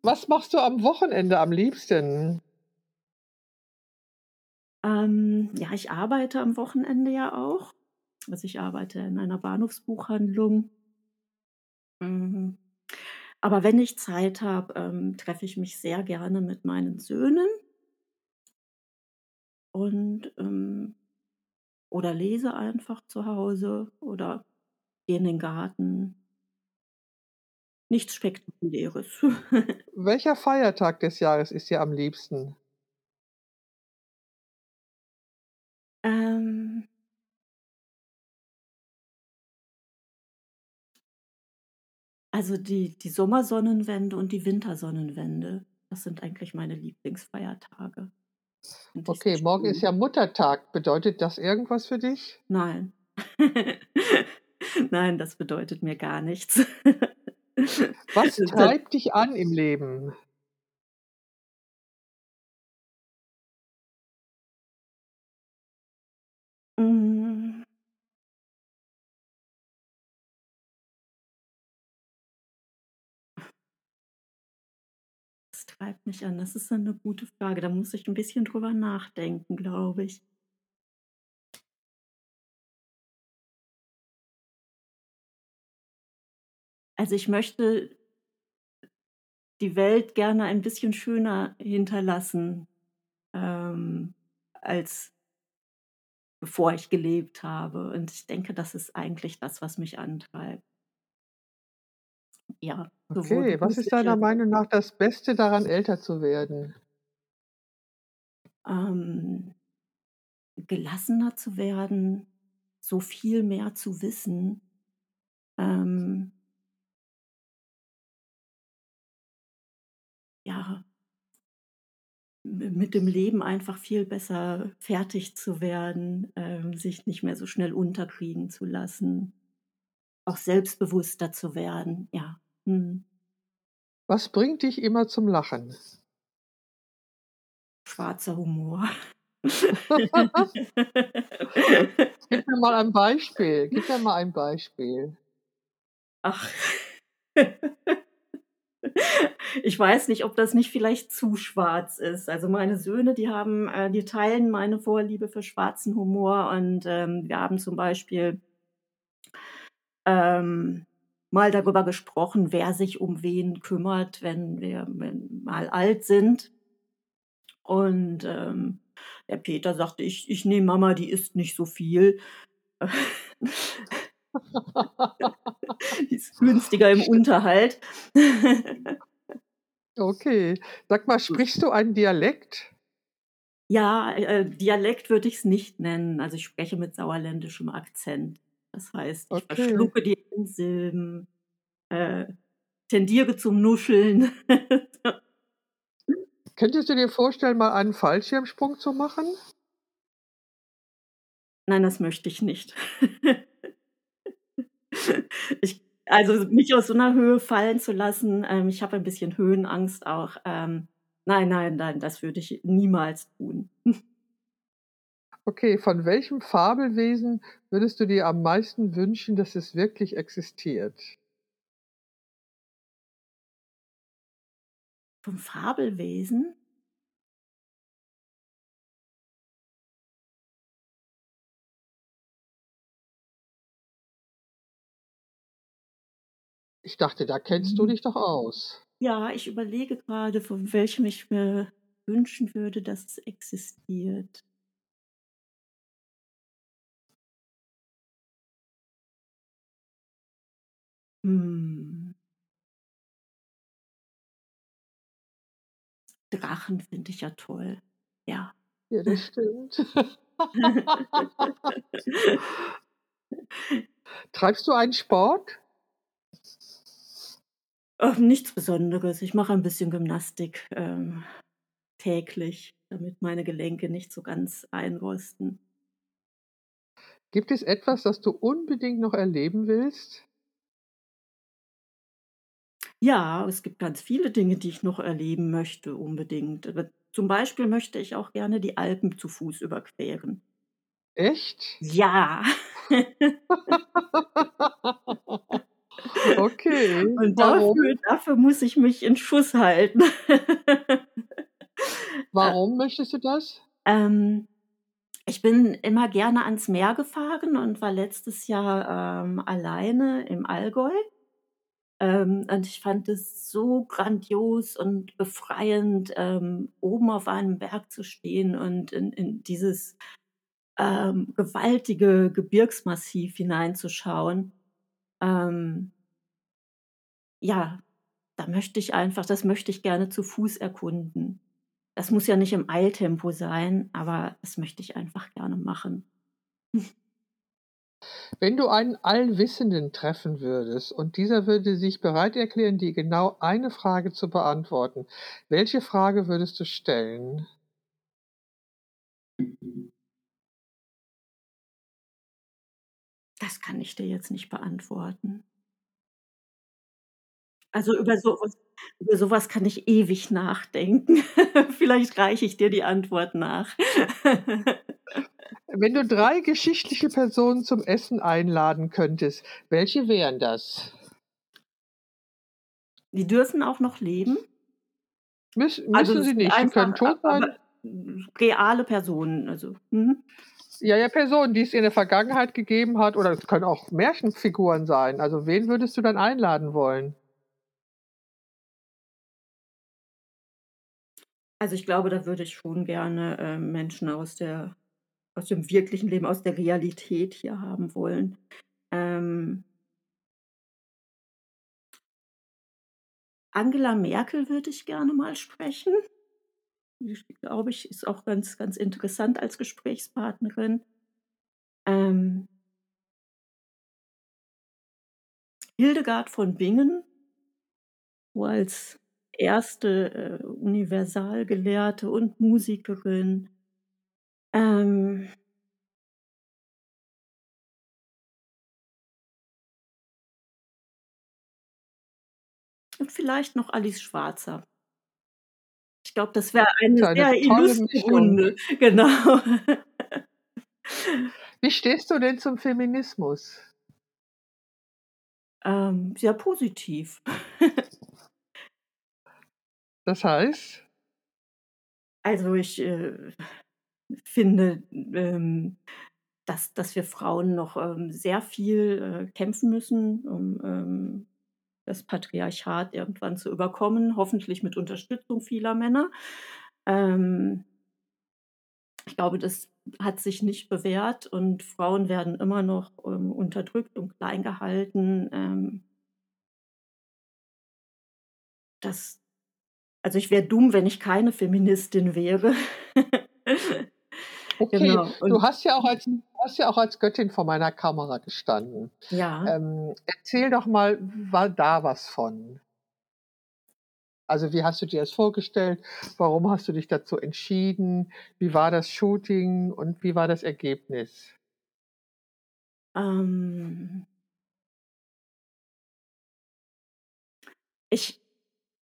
Was machst du am Wochenende am liebsten? Ähm, ja, ich arbeite am Wochenende ja auch. Also, ich arbeite in einer Bahnhofsbuchhandlung. Mhm. Aber wenn ich Zeit habe, ähm, treffe ich mich sehr gerne mit meinen Söhnen. Und, ähm oder lese einfach zu Hause oder gehe in den Garten. Nichts Spektakuläres. Welcher Feiertag des Jahres ist dir am liebsten? Ähm Also, die die Sommersonnenwende und die Wintersonnenwende, das sind eigentlich meine Lieblingsfeiertage. Okay, morgen ist ja Muttertag. Bedeutet das irgendwas für dich? Nein. Nein, das bedeutet mir gar nichts. Was hat treibt dich an im Leben? Treibt mich an? Das ist eine gute Frage. Da muss ich 'n bisschen drüber nachdenken, glaube ich. Also, ich möchte die Welt gerne ein bisschen schöner hinterlassen, ähm, als bevor ich gelebt habe. Und ich denke, das ist eigentlich das, was mich antreibt. Ja, Okay, was ist deiner Meinung nach das Beste daran, älter zu werden? Ähm gelassener zu werden, so viel mehr zu wissen. Ähm Ja. Mit dem Leben einfach viel besser fertig zu werden, ähm, sich nicht mehr so schnell unterkriegen zu lassen. Auch selbstbewusster zu werden, ja. Mhm. Was bringt dich immer zum Lachen? Schwarzer Humor. Gib mir mal ein Beispiel. Gib mir mal ein Beispiel. Ach. Ich weiß nicht, ob das nicht vielleicht zu schwarz ist. Also meine Söhne, die haben, äh, die teilen meine Vorliebe für schwarzen Humor und ähm, wir haben zum Beispiel ähm, mal darüber gesprochen, wer sich um wen kümmert, wenn wir mal alt sind. Und ähm, der Peter sagte, ich, ich nehme Mama, die isst nicht so viel. die ist günstiger im Unterhalt. okay. Sag mal, sprichst du einen Dialekt? Ja, äh, Dialekt würde ich es nicht nennen. Also ich spreche mit sauerländischem Akzent. Das heißt, ich okay. verschlucke die Silben, äh, tendiere zum Nuscheln. Könntest du dir vorstellen, mal einen Fallschirmsprung zu machen? Nein, das möchte ich nicht. ich, also mich aus so einer Höhe fallen zu lassen, ähm, ich habe ein bisschen Höhenangst auch. Ähm, nein, nein, nein, das würde ich niemals tun. Okay, von welchem Fabelwesen würdest du dir am meisten wünschen, dass es wirklich existiert? Vom Fabelwesen? Ich dachte, da kennst du mhm. dich doch aus. Ja, ich überlege gerade, von welchem ich mir wünschen würde, dass es existiert. Hm. Drachen finde ich ja toll. Ja. Ja, das stimmt. Treibst du einen Sport? Ach, nichts Besonderes. Ich mache ein bisschen Gymnastik ähm, täglich, damit meine Gelenke nicht so ganz einrosten. Gibt es etwas, das du unbedingt noch erleben willst? Ja, es gibt ganz viele Dinge, die ich noch erleben möchte unbedingt. Aber zum Beispiel möchte ich auch gerne die Alpen zu Fuß überqueren. Echt? Ja. Okay. Und dafür, dafür muss ich mich in Schuss halten. Warum möchtest du das? Ähm, ich bin immer gerne ans Meer gefahren und war letztes Jahr ähm, alleine im Allgäu. Ähm, und ich fand es so grandios und befreiend, ähm, oben auf einem Berg zu stehen und in, in dieses ähm, gewaltige Gebirgsmassiv hineinzuschauen. Ähm, ja, da möchte ich einfach, das möchte ich gerne zu Fuß erkunden. Das muss ja nicht im Eiltempo sein, aber das möchte ich einfach gerne machen. Wenn du einen Allwissenden treffen würdest und dieser würde sich bereit erklären, dir genau eine Frage zu beantworten, welche Frage würdest du stellen? Das kann ich dir jetzt nicht beantworten. Also über sowas über so kann ich ewig nachdenken. Vielleicht reiche ich dir die Antwort nach. Wenn du drei geschichtliche Personen zum Essen einladen könntest, welche wären das? Die dürfen auch noch leben? Müß, müssen also sie nicht, sie können tot sein. reale Personen, also. Mhm. Ja, ja, Personen, die es in der Vergangenheit gegeben hat, oder es können auch Märchenfiguren sein. Also wen würdest du dann einladen wollen? Also ich glaube, da würde ich schon gerne äh, Menschen aus der aus dem wirklichen Leben, aus der Realität hier haben wollen. Ähm Angela Merkel würde ich gerne mal sprechen. Die, glaube ich, ist auch ganz, ganz interessant als Gesprächspartnerin. Ähm Hildegard von Bingen, so als erste äh, Universalgelehrte und Musikerin. Ähm und vielleicht noch Alice Schwarzer. Ich glaube, das wäre eine eine sehr illustre Runde. Genau. Wie stehst du denn zum Feminismus? Ähm, sehr positiv. Das heißt? Also ich äh, finde, ähm, dass, dass wir Frauen noch ähm, sehr viel äh, kämpfen müssen, um ähm, das Patriarchat irgendwann zu überkommen, hoffentlich mit Unterstützung vieler Männer. Ähm, ich glaube, das hat sich nicht bewährt und Frauen werden immer noch ähm, unterdrückt und klein gehalten. Ähm, das, also ich wäre dumm, wenn ich keine Feministin wäre. Okay, genau. du hast ja auch als hast ja auch als Göttin vor meiner Kamera gestanden. Ja. Ähm, erzähl doch mal, war da was von? Also wie hast du dir das vorgestellt? Warum hast du dich dazu entschieden? Wie war das Shooting und wie war das Ergebnis? Ähm, ich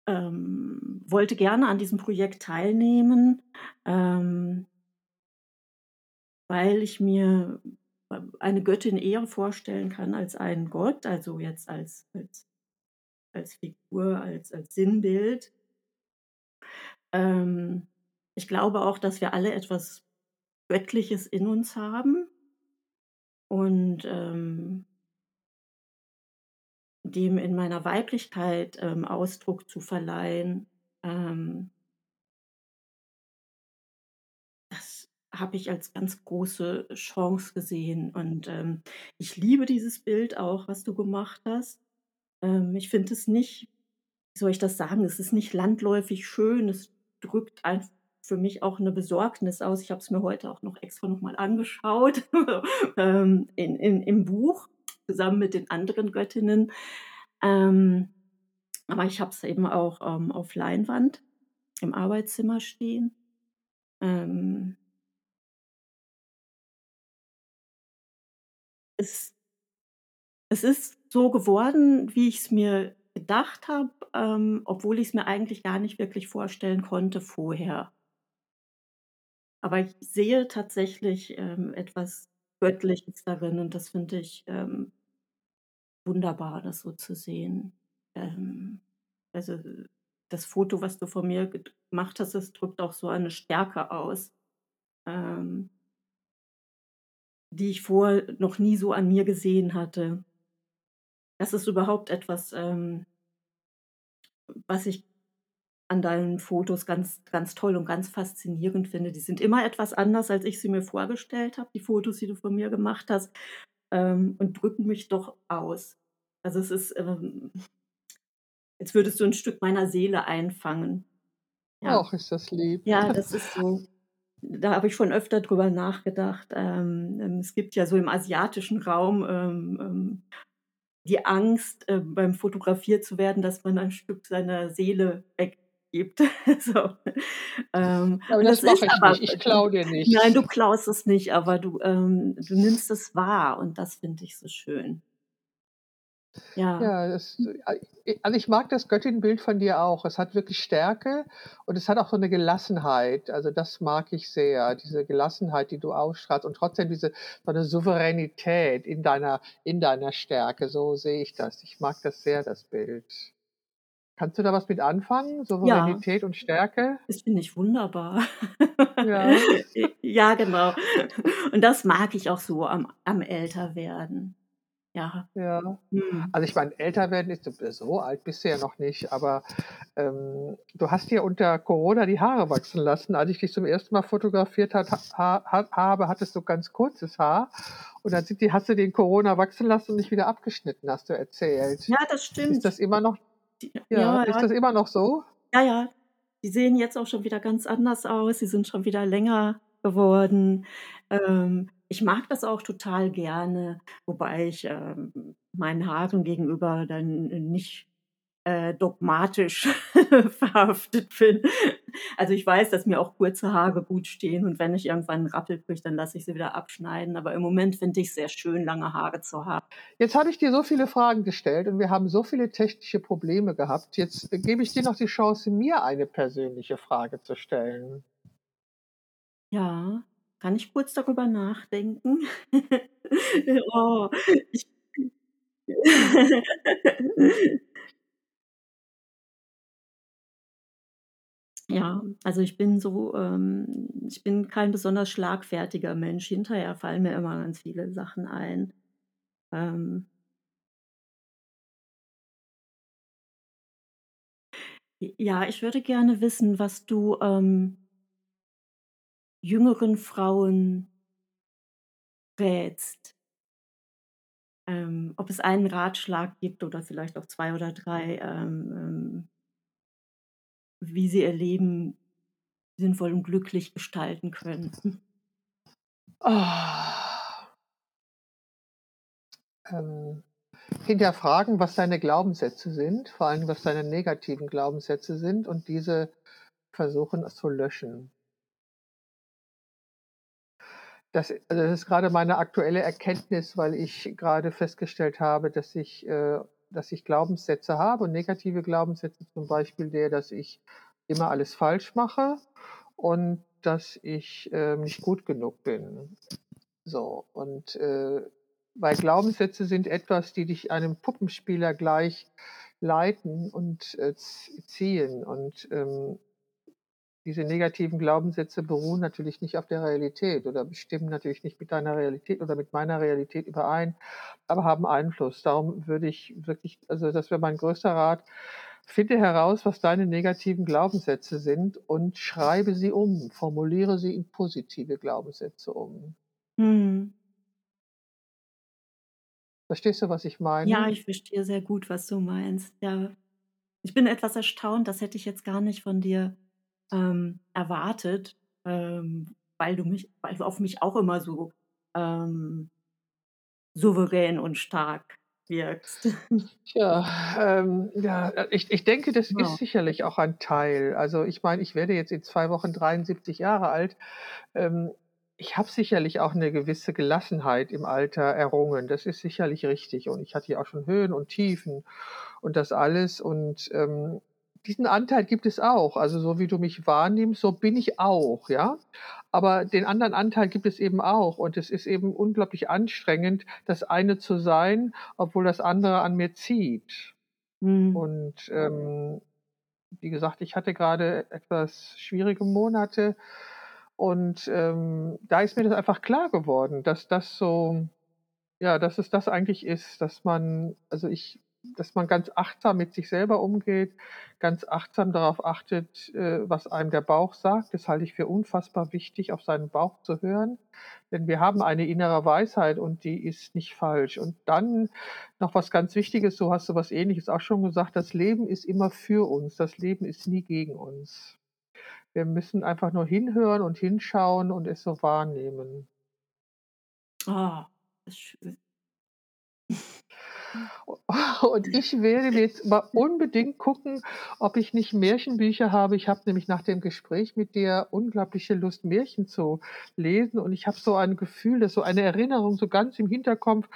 ähm, wollte gerne an diesem Projekt teilnehmen, ähm, weil ich mir eine Göttin eher vorstellen kann als einen Gott, also jetzt als, als, als Figur, als, als Sinnbild. Ähm, ich glaube auch, dass wir alle etwas Göttliches in uns haben und ähm, dem in meiner Weiblichkeit ähm, Ausdruck zu verleihen, ähm, habe ich als ganz große Chance gesehen. Und ähm, ich liebe dieses Bild auch, was du gemacht hast. Ähm, ich finde es nicht, wie soll ich das sagen, es ist nicht landläufig schön, es drückt einfach für mich auch eine Besorgnis aus. Ich habe es mir heute auch noch extra nochmal angeschaut ähm, in, in, im Buch zusammen mit den anderen Göttinnen. Ähm, aber ich habe es eben auch ähm, auf Leinwand im Arbeitszimmer stehen. Ähm, es, es ist so geworden, wie ich es mir gedacht habe, ähm, obwohl ich es mir eigentlich gar nicht wirklich vorstellen konnte vorher. Aber ich sehe tatsächlich ähm, etwas Göttliches darin und das finde ich ähm, wunderbar, das so zu sehen. Ähm, also das Foto, was du von mir gemacht hast, das drückt auch so eine Stärke aus, ähm, die ich vorher noch nie so an mir gesehen hatte. Das ist überhaupt etwas, ähm, was ich an deinen Fotos ganz, ganz toll und ganz faszinierend finde. Die sind immer etwas anders, als ich sie mir vorgestellt habe, die Fotos, die du von mir gemacht hast, ähm, und drücken mich doch aus. Also es ist, ähm, jetzt würdest du ein Stück meiner Seele einfangen. Ja. Auch ist das lieb. Ja, das ist so. Da habe ich schon öfter drüber nachgedacht. Ähm, ähm es gibt ja so im asiatischen Raum ähm, ähm die Angst, äh, beim fotografiert zu werden, dass man ein Stück seiner Seele weggibt. so. ähm, aber das, das mache ich aber, nicht. Ich klaue dir nicht. Nein, du klaust es nicht, aber du, ähm, du nimmst es wahr und das finde ich so schön. Ja. Ja, das, äh, also ich mag das Göttin-Bild von dir auch. Es hat wirklich Stärke und es hat auch so eine Gelassenheit. Also das mag ich sehr, diese Gelassenheit, die du ausstrahlst und trotzdem diese so eine Souveränität in deiner in deiner Stärke. So sehe ich das. Ich mag das sehr, das Bild. Kannst du da was mit anfangen? Souveränität ja. und Stärke? Das finde ich wunderbar. Ja. ja, genau. Und das mag ich auch so am, am Älterwerden. Ja. Ja. Mhm. Also ich meine, älter werden ist so alt bist du ja noch nicht, aber ähm, du hast dir unter Corona die Haare wachsen lassen. Als ich dich zum ersten Mal fotografiert hat, ha, ha, habe, hattest du ganz kurzes Haar und dann sind die, hast du den Corona wachsen lassen und nicht wieder abgeschnitten, hast du erzählt. Ja, das stimmt. Ist das immer noch? Ja, ja, ist das immer noch so? Ja, ja. Die sehen jetzt auch schon wieder ganz anders aus. Sie sind schon wieder länger geworden. Ähm, ich mag das auch total gerne, wobei ich ähm, meinen Haaren gegenüber dann nicht äh, dogmatisch verhaftet bin. Also ich weiß, dass mir auch kurze Haare gut stehen und wenn ich irgendwann einen Rappel kriege, dann lasse ich sie wieder abschneiden. Aber im Moment finde ich es sehr schön, lange Haare zu haben. Jetzt habe ich dir so viele Fragen gestellt und wir haben so viele technische Probleme gehabt. Jetzt gebe ich dir noch die Chance, mir eine persönliche Frage zu stellen. Ja. Kann ich kurz darüber nachdenken? Oh, ich Ja, also ich bin so, ähm ich bin kein besonders schlagfertiger Mensch. Hinterher fallen mir immer ganz viele Sachen ein. Ähm J ja, ich würde gerne wissen, was du, ähm jüngeren Frauen rätst. Ähm, ob es einen Ratschlag gibt oder vielleicht auch 2 oder 3, ähm, ähm wie sie ihr Leben sinnvoll und glücklich gestalten können. Ah. Ähm, hinterfragen, was deine Glaubenssätze sind, vor allem was deine negativen Glaubenssätze sind und diese versuchen zu löschen. Das also, das ist grade meine aktuelle Erkenntnis, weil ich grade festgestellt habe, dass ich äh, dass ich Glaubenssätze habe und negative Glaubenssätze, zum Beispiel der, dass ich immer alles falsch mache und dass ich, äh, nicht gut genug bin. So, und, äh, weil Glaubenssätze sind etwas, die dich einem Puppenspieler gleich leiten und, äh, ziehen und, ähm diese negativen Glaubenssätze beruhen natürlich nicht auf der Realität oder bestimmen natürlich nicht mit deiner Realität oder mit meiner Realität überein, aber haben Einfluss. Darum würde ich wirklich also, das wäre mein größter Rat: Finde heraus, was deine negativen Glaubenssätze sind und schreibe sie um, formuliere sie in positive Glaubenssätze um. Mhm. Verstehst du, was ich Ja, meine? ich verstehe sehr gut, was du meinst, ja. Ich bin etwas erstaunt, das hätte ich jetzt gar nicht von dir, ähm, erwartet, ähm, weil du mich weil du auf mich auch immer so, ähm souverän und stark wirkst. Ähm, ja, äh, ich ich denke, das ist Ja. sicherlich auch ein Teil. Also, ich meine, ich werde jetzt in 2 Wochen 73 Jahre alt. Ähm, ich habe sicherlich auch 'ne gewisse Gelassenheit im Alter errungen. Das ist sicherlich richtig und ich hatte ja auch schon Höhen und Tiefen und das alles und, ähm, diesen Anteil gibt es auch. Also, so wie du mich wahrnimmst, so bin ich auch, ja? Aber den anderen Anteil gibt es eben auch und es ist eben unglaublich anstrengend, das eine zu sein, obwohl das andere an mir zieht. Mhm. Und, ähm, wie gesagt, ich hatte grade etwas schwierige Monate und, ähm, da ist mir das einfach klar geworden, dass das so ja, dass es das eigentlich ist, dass man also, ich dass man ganz achtsam mit sich selber umgeht, ganz achtsam darauf achtet, äh, was einem der Bauch sagt. Das halte ich für unfassbar wichtig, auf seinen Bauch zu hören, denn wir haben eine innere Weisheit und die ist nicht falsch. Und dann noch was ganz Wichtiges, so hast du was Ähnliches auch schon gesagt: Das Leben ist immer für uns. Das Leben ist nie gegen uns. Wir müssen einfach nur hinhören und hinschauen und es so wahrnehmen. Oh, ist schön. Und ich werde jetzt mal unbedingt gucken, ob ich nicht Märchenbücher habe. Ich habe nämlich nach dem Gespräch mit dir unglaubliche Lust, Märchen zu lesen und ich habe so ein Gefühl, dass so eine Erinnerung so ganz im Hinterkompf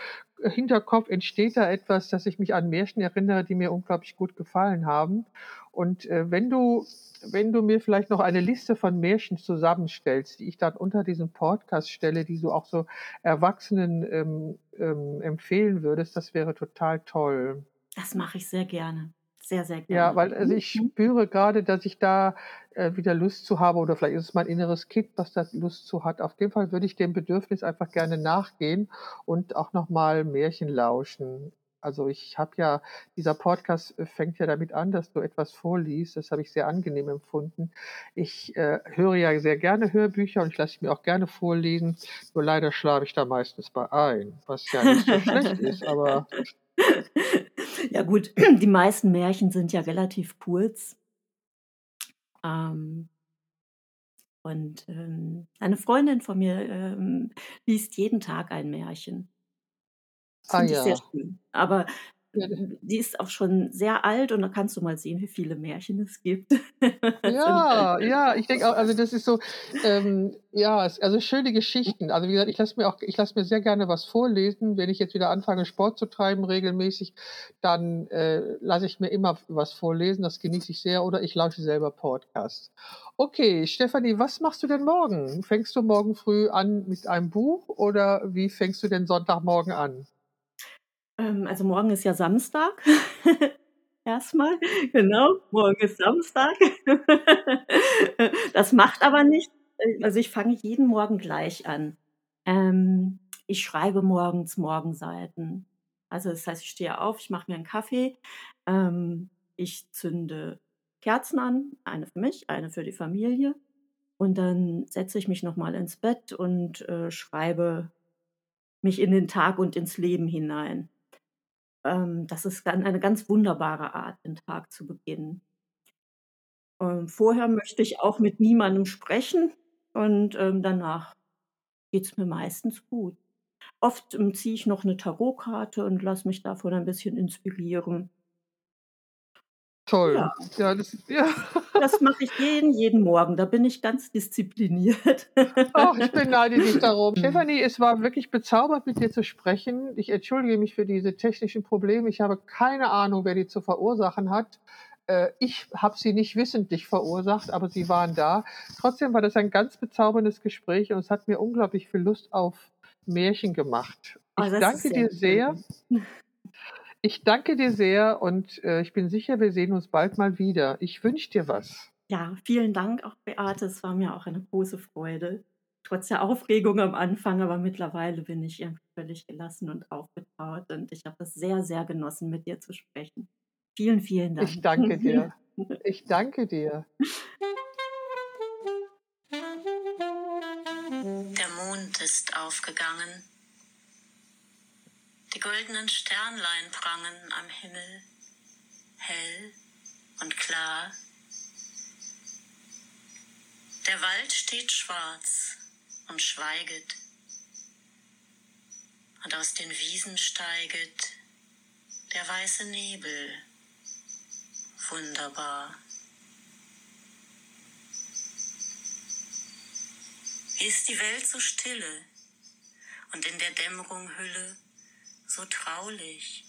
äh, Hinterkopf entsteht da etwas, dass ich mich an Märchen erinnere, die mir unglaublich gut gefallen haben. Und, äh, wenn du wenn du mir vielleicht noch eine Liste von Märchen zusammenstellst, die ich dann unter diesen Podcast stelle, die du auch so Erwachsenen, ähm, ähm, empfehlen würdest, das wäre total toll. Das mache ich sehr gerne. Sehr, sehr Ja, gerne. weil also, ich mhm. spüre grade, dass ich da, äh, wieder Lust zu habe oder vielleicht ist es mein inneres Kind, was da Lust zu hat. Auf jeden Fall würde ich dem Bedürfnis einfach gerne nachgehen und auch noch mal Märchen lauschen. Also, ich habe ja dieser Podcast, äh, fängt ja damit an, dass du etwas vorliest. Das habe ich sehr angenehm empfunden. Ich, äh, höre ja sehr gerne Hörbücher und ich lasse mir auch gerne vorlesen, nur leider schlafe ich da meistens bei ein, was ja nicht so schlecht ist, aber Ja gut, die meisten Märchen sind ja relativ kurz. Ähm und, ähm, eine Freundin von mir, ähm, liest jeden Tag ein Märchen. Das Ah ich sehr ja. schön. Aber, Ja, hm, die ist auch schon sehr alt und da kannst du mal sehen, wie viele Märchen es gibt. Ja, ja, ich denke auch also, das ist so, ähm, ja, also, schöne Geschichten. Also, wie gesagt, ich lasse mir auch ich lasse mir sehr gerne was vorlesen. Wenn ich jetzt wieder anfange, Sport zu treiben regelmäßig, dann, äh, lasse ich mir immer was vorlesen. Das genieße ich sehr oder ich lausche selber Podcasts. Okay, Stefanie, was machst du denn morgen? Fängst du morgen früh an mit einem Buch oder wie fängst du den Sonntagmorgen an? Ähm, also, morgen ist ja Samstag. erstmal. Genau, morgen ist Samstag. Das macht aber nichts. Also, ich fange jeden Morgen gleich an. Ähm, ich schreibe morgens Morgenseiten. Also, das heißt, ich stehe auf, ich mache mir einen Kaffee, ähm, ich zünde Kerzen an, eine für mich, eine für die Familie. Und dann setze ich mich nochmal ins Bett und äh, schreibe mich in den Tag und ins Leben hinein. Ähm, das ist dann eine ganz wunderbare Art, den Tag zu beginnen. Ähm, vorher möchte ich auch mit niemandem sprechen und ähm, danach geht es mir meistens gut. Oft ähm, ziehe ich noch eine Tarotkarte und lasse mich davon ein bisschen inspirieren. Toll. Ja. Ja, das, ja. Das mache ich jeden, jeden Morgen. Da bin ich ganz diszipliniert. Ach, ich beneide dich darum. Mhm. Stefanie, es war wirklich bezaubernd, mit dir zu sprechen. Ich entschuldige mich für diese technischen Probleme. Ich habe keine Ahnung, wer die zu verursachen hat. Äh, Ich habe sie nicht wissentlich verursacht, aber sie waren da. Trotzdem war das ein ganz bezauberndes Gespräch und es hat mir unglaublich viel Lust auf Märchen gemacht. Oh, Ich danke dir sehr. Ich danke dir sehr und äh, ich bin sicher, wir sehen uns bald mal wieder. Ich wünsche dir was. Ja, vielen Dank auch, Beate. Es war mir auch eine große Freude. Trotz der Aufregung am Anfang, aber mittlerweile bin ich irgendwie völlig gelassen und aufgetaut und ich habe das sehr, sehr genossen, mit dir zu sprechen. Vielen, vielen Dank. Ich danke dir. Ich danke dir. Der Mond ist aufgegangen. Die goldenen Sternlein prangen am Himmel, hell und klar. Der Wald steht schwarz und schweiget, und aus den Wiesen steiget der weiße Nebel, wunderbar. Ist die Welt so stille und in der Dämmerung Hülle so traulich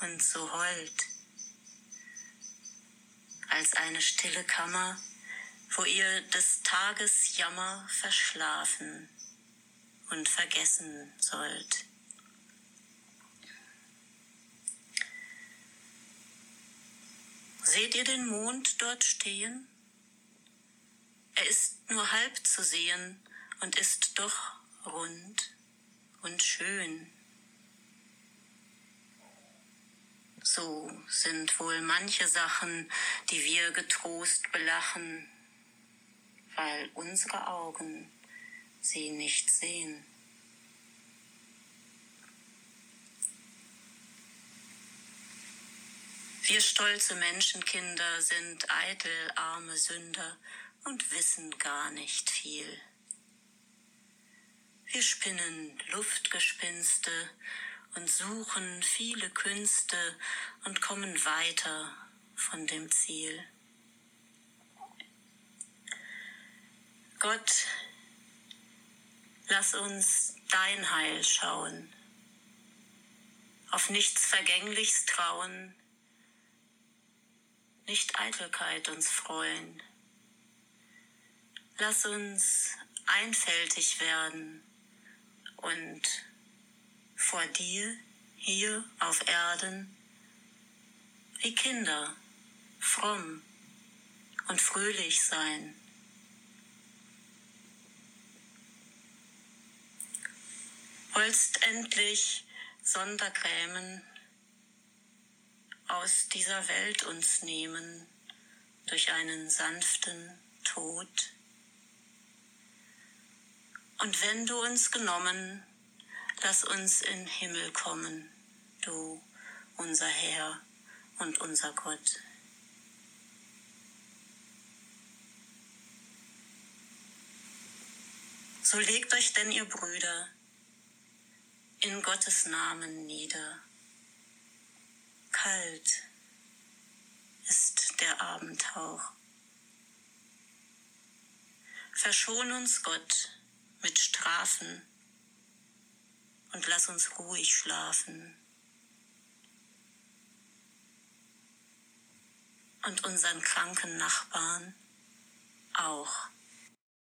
und so hold, als eine stille Kammer, wo ihr des Tages Jammer verschlafen und vergessen sollt. Seht ihr den Mond dort stehen? Er ist nur halb zu sehen und ist doch rund und schön. So sind wohl manche Sachen, die wir getrost belachen, weil unsere Augen sie nicht sehen. Wir stolze Menschenkinder sind eitel arme Sünder und wissen gar nicht viel. Wir spinnen Luftgespinste und suchen viele Künste und kommen weiter von dem Ziel. Gott, lass uns dein Heil schauen, auf nichts Vergängliches trauen, nicht Eitelkeit uns freuen. Lass uns einfältig werden und vor dir hier auf Erden wie Kinder fromm und fröhlich sein. Wollst endlich Sondergrämen aus dieser Welt uns nehmen durch einen sanften Tod. Und wenn du uns genommen, lass uns in Himmel kommen, du unser Herr und unser Gott. So legt euch denn, ihr Brüder, in Gottes Namen nieder. Kalt ist der Abendhauch. Verschon uns Gott mit Strafen und lass uns ruhig schlafen. Und unseren kranken Nachbarn auch.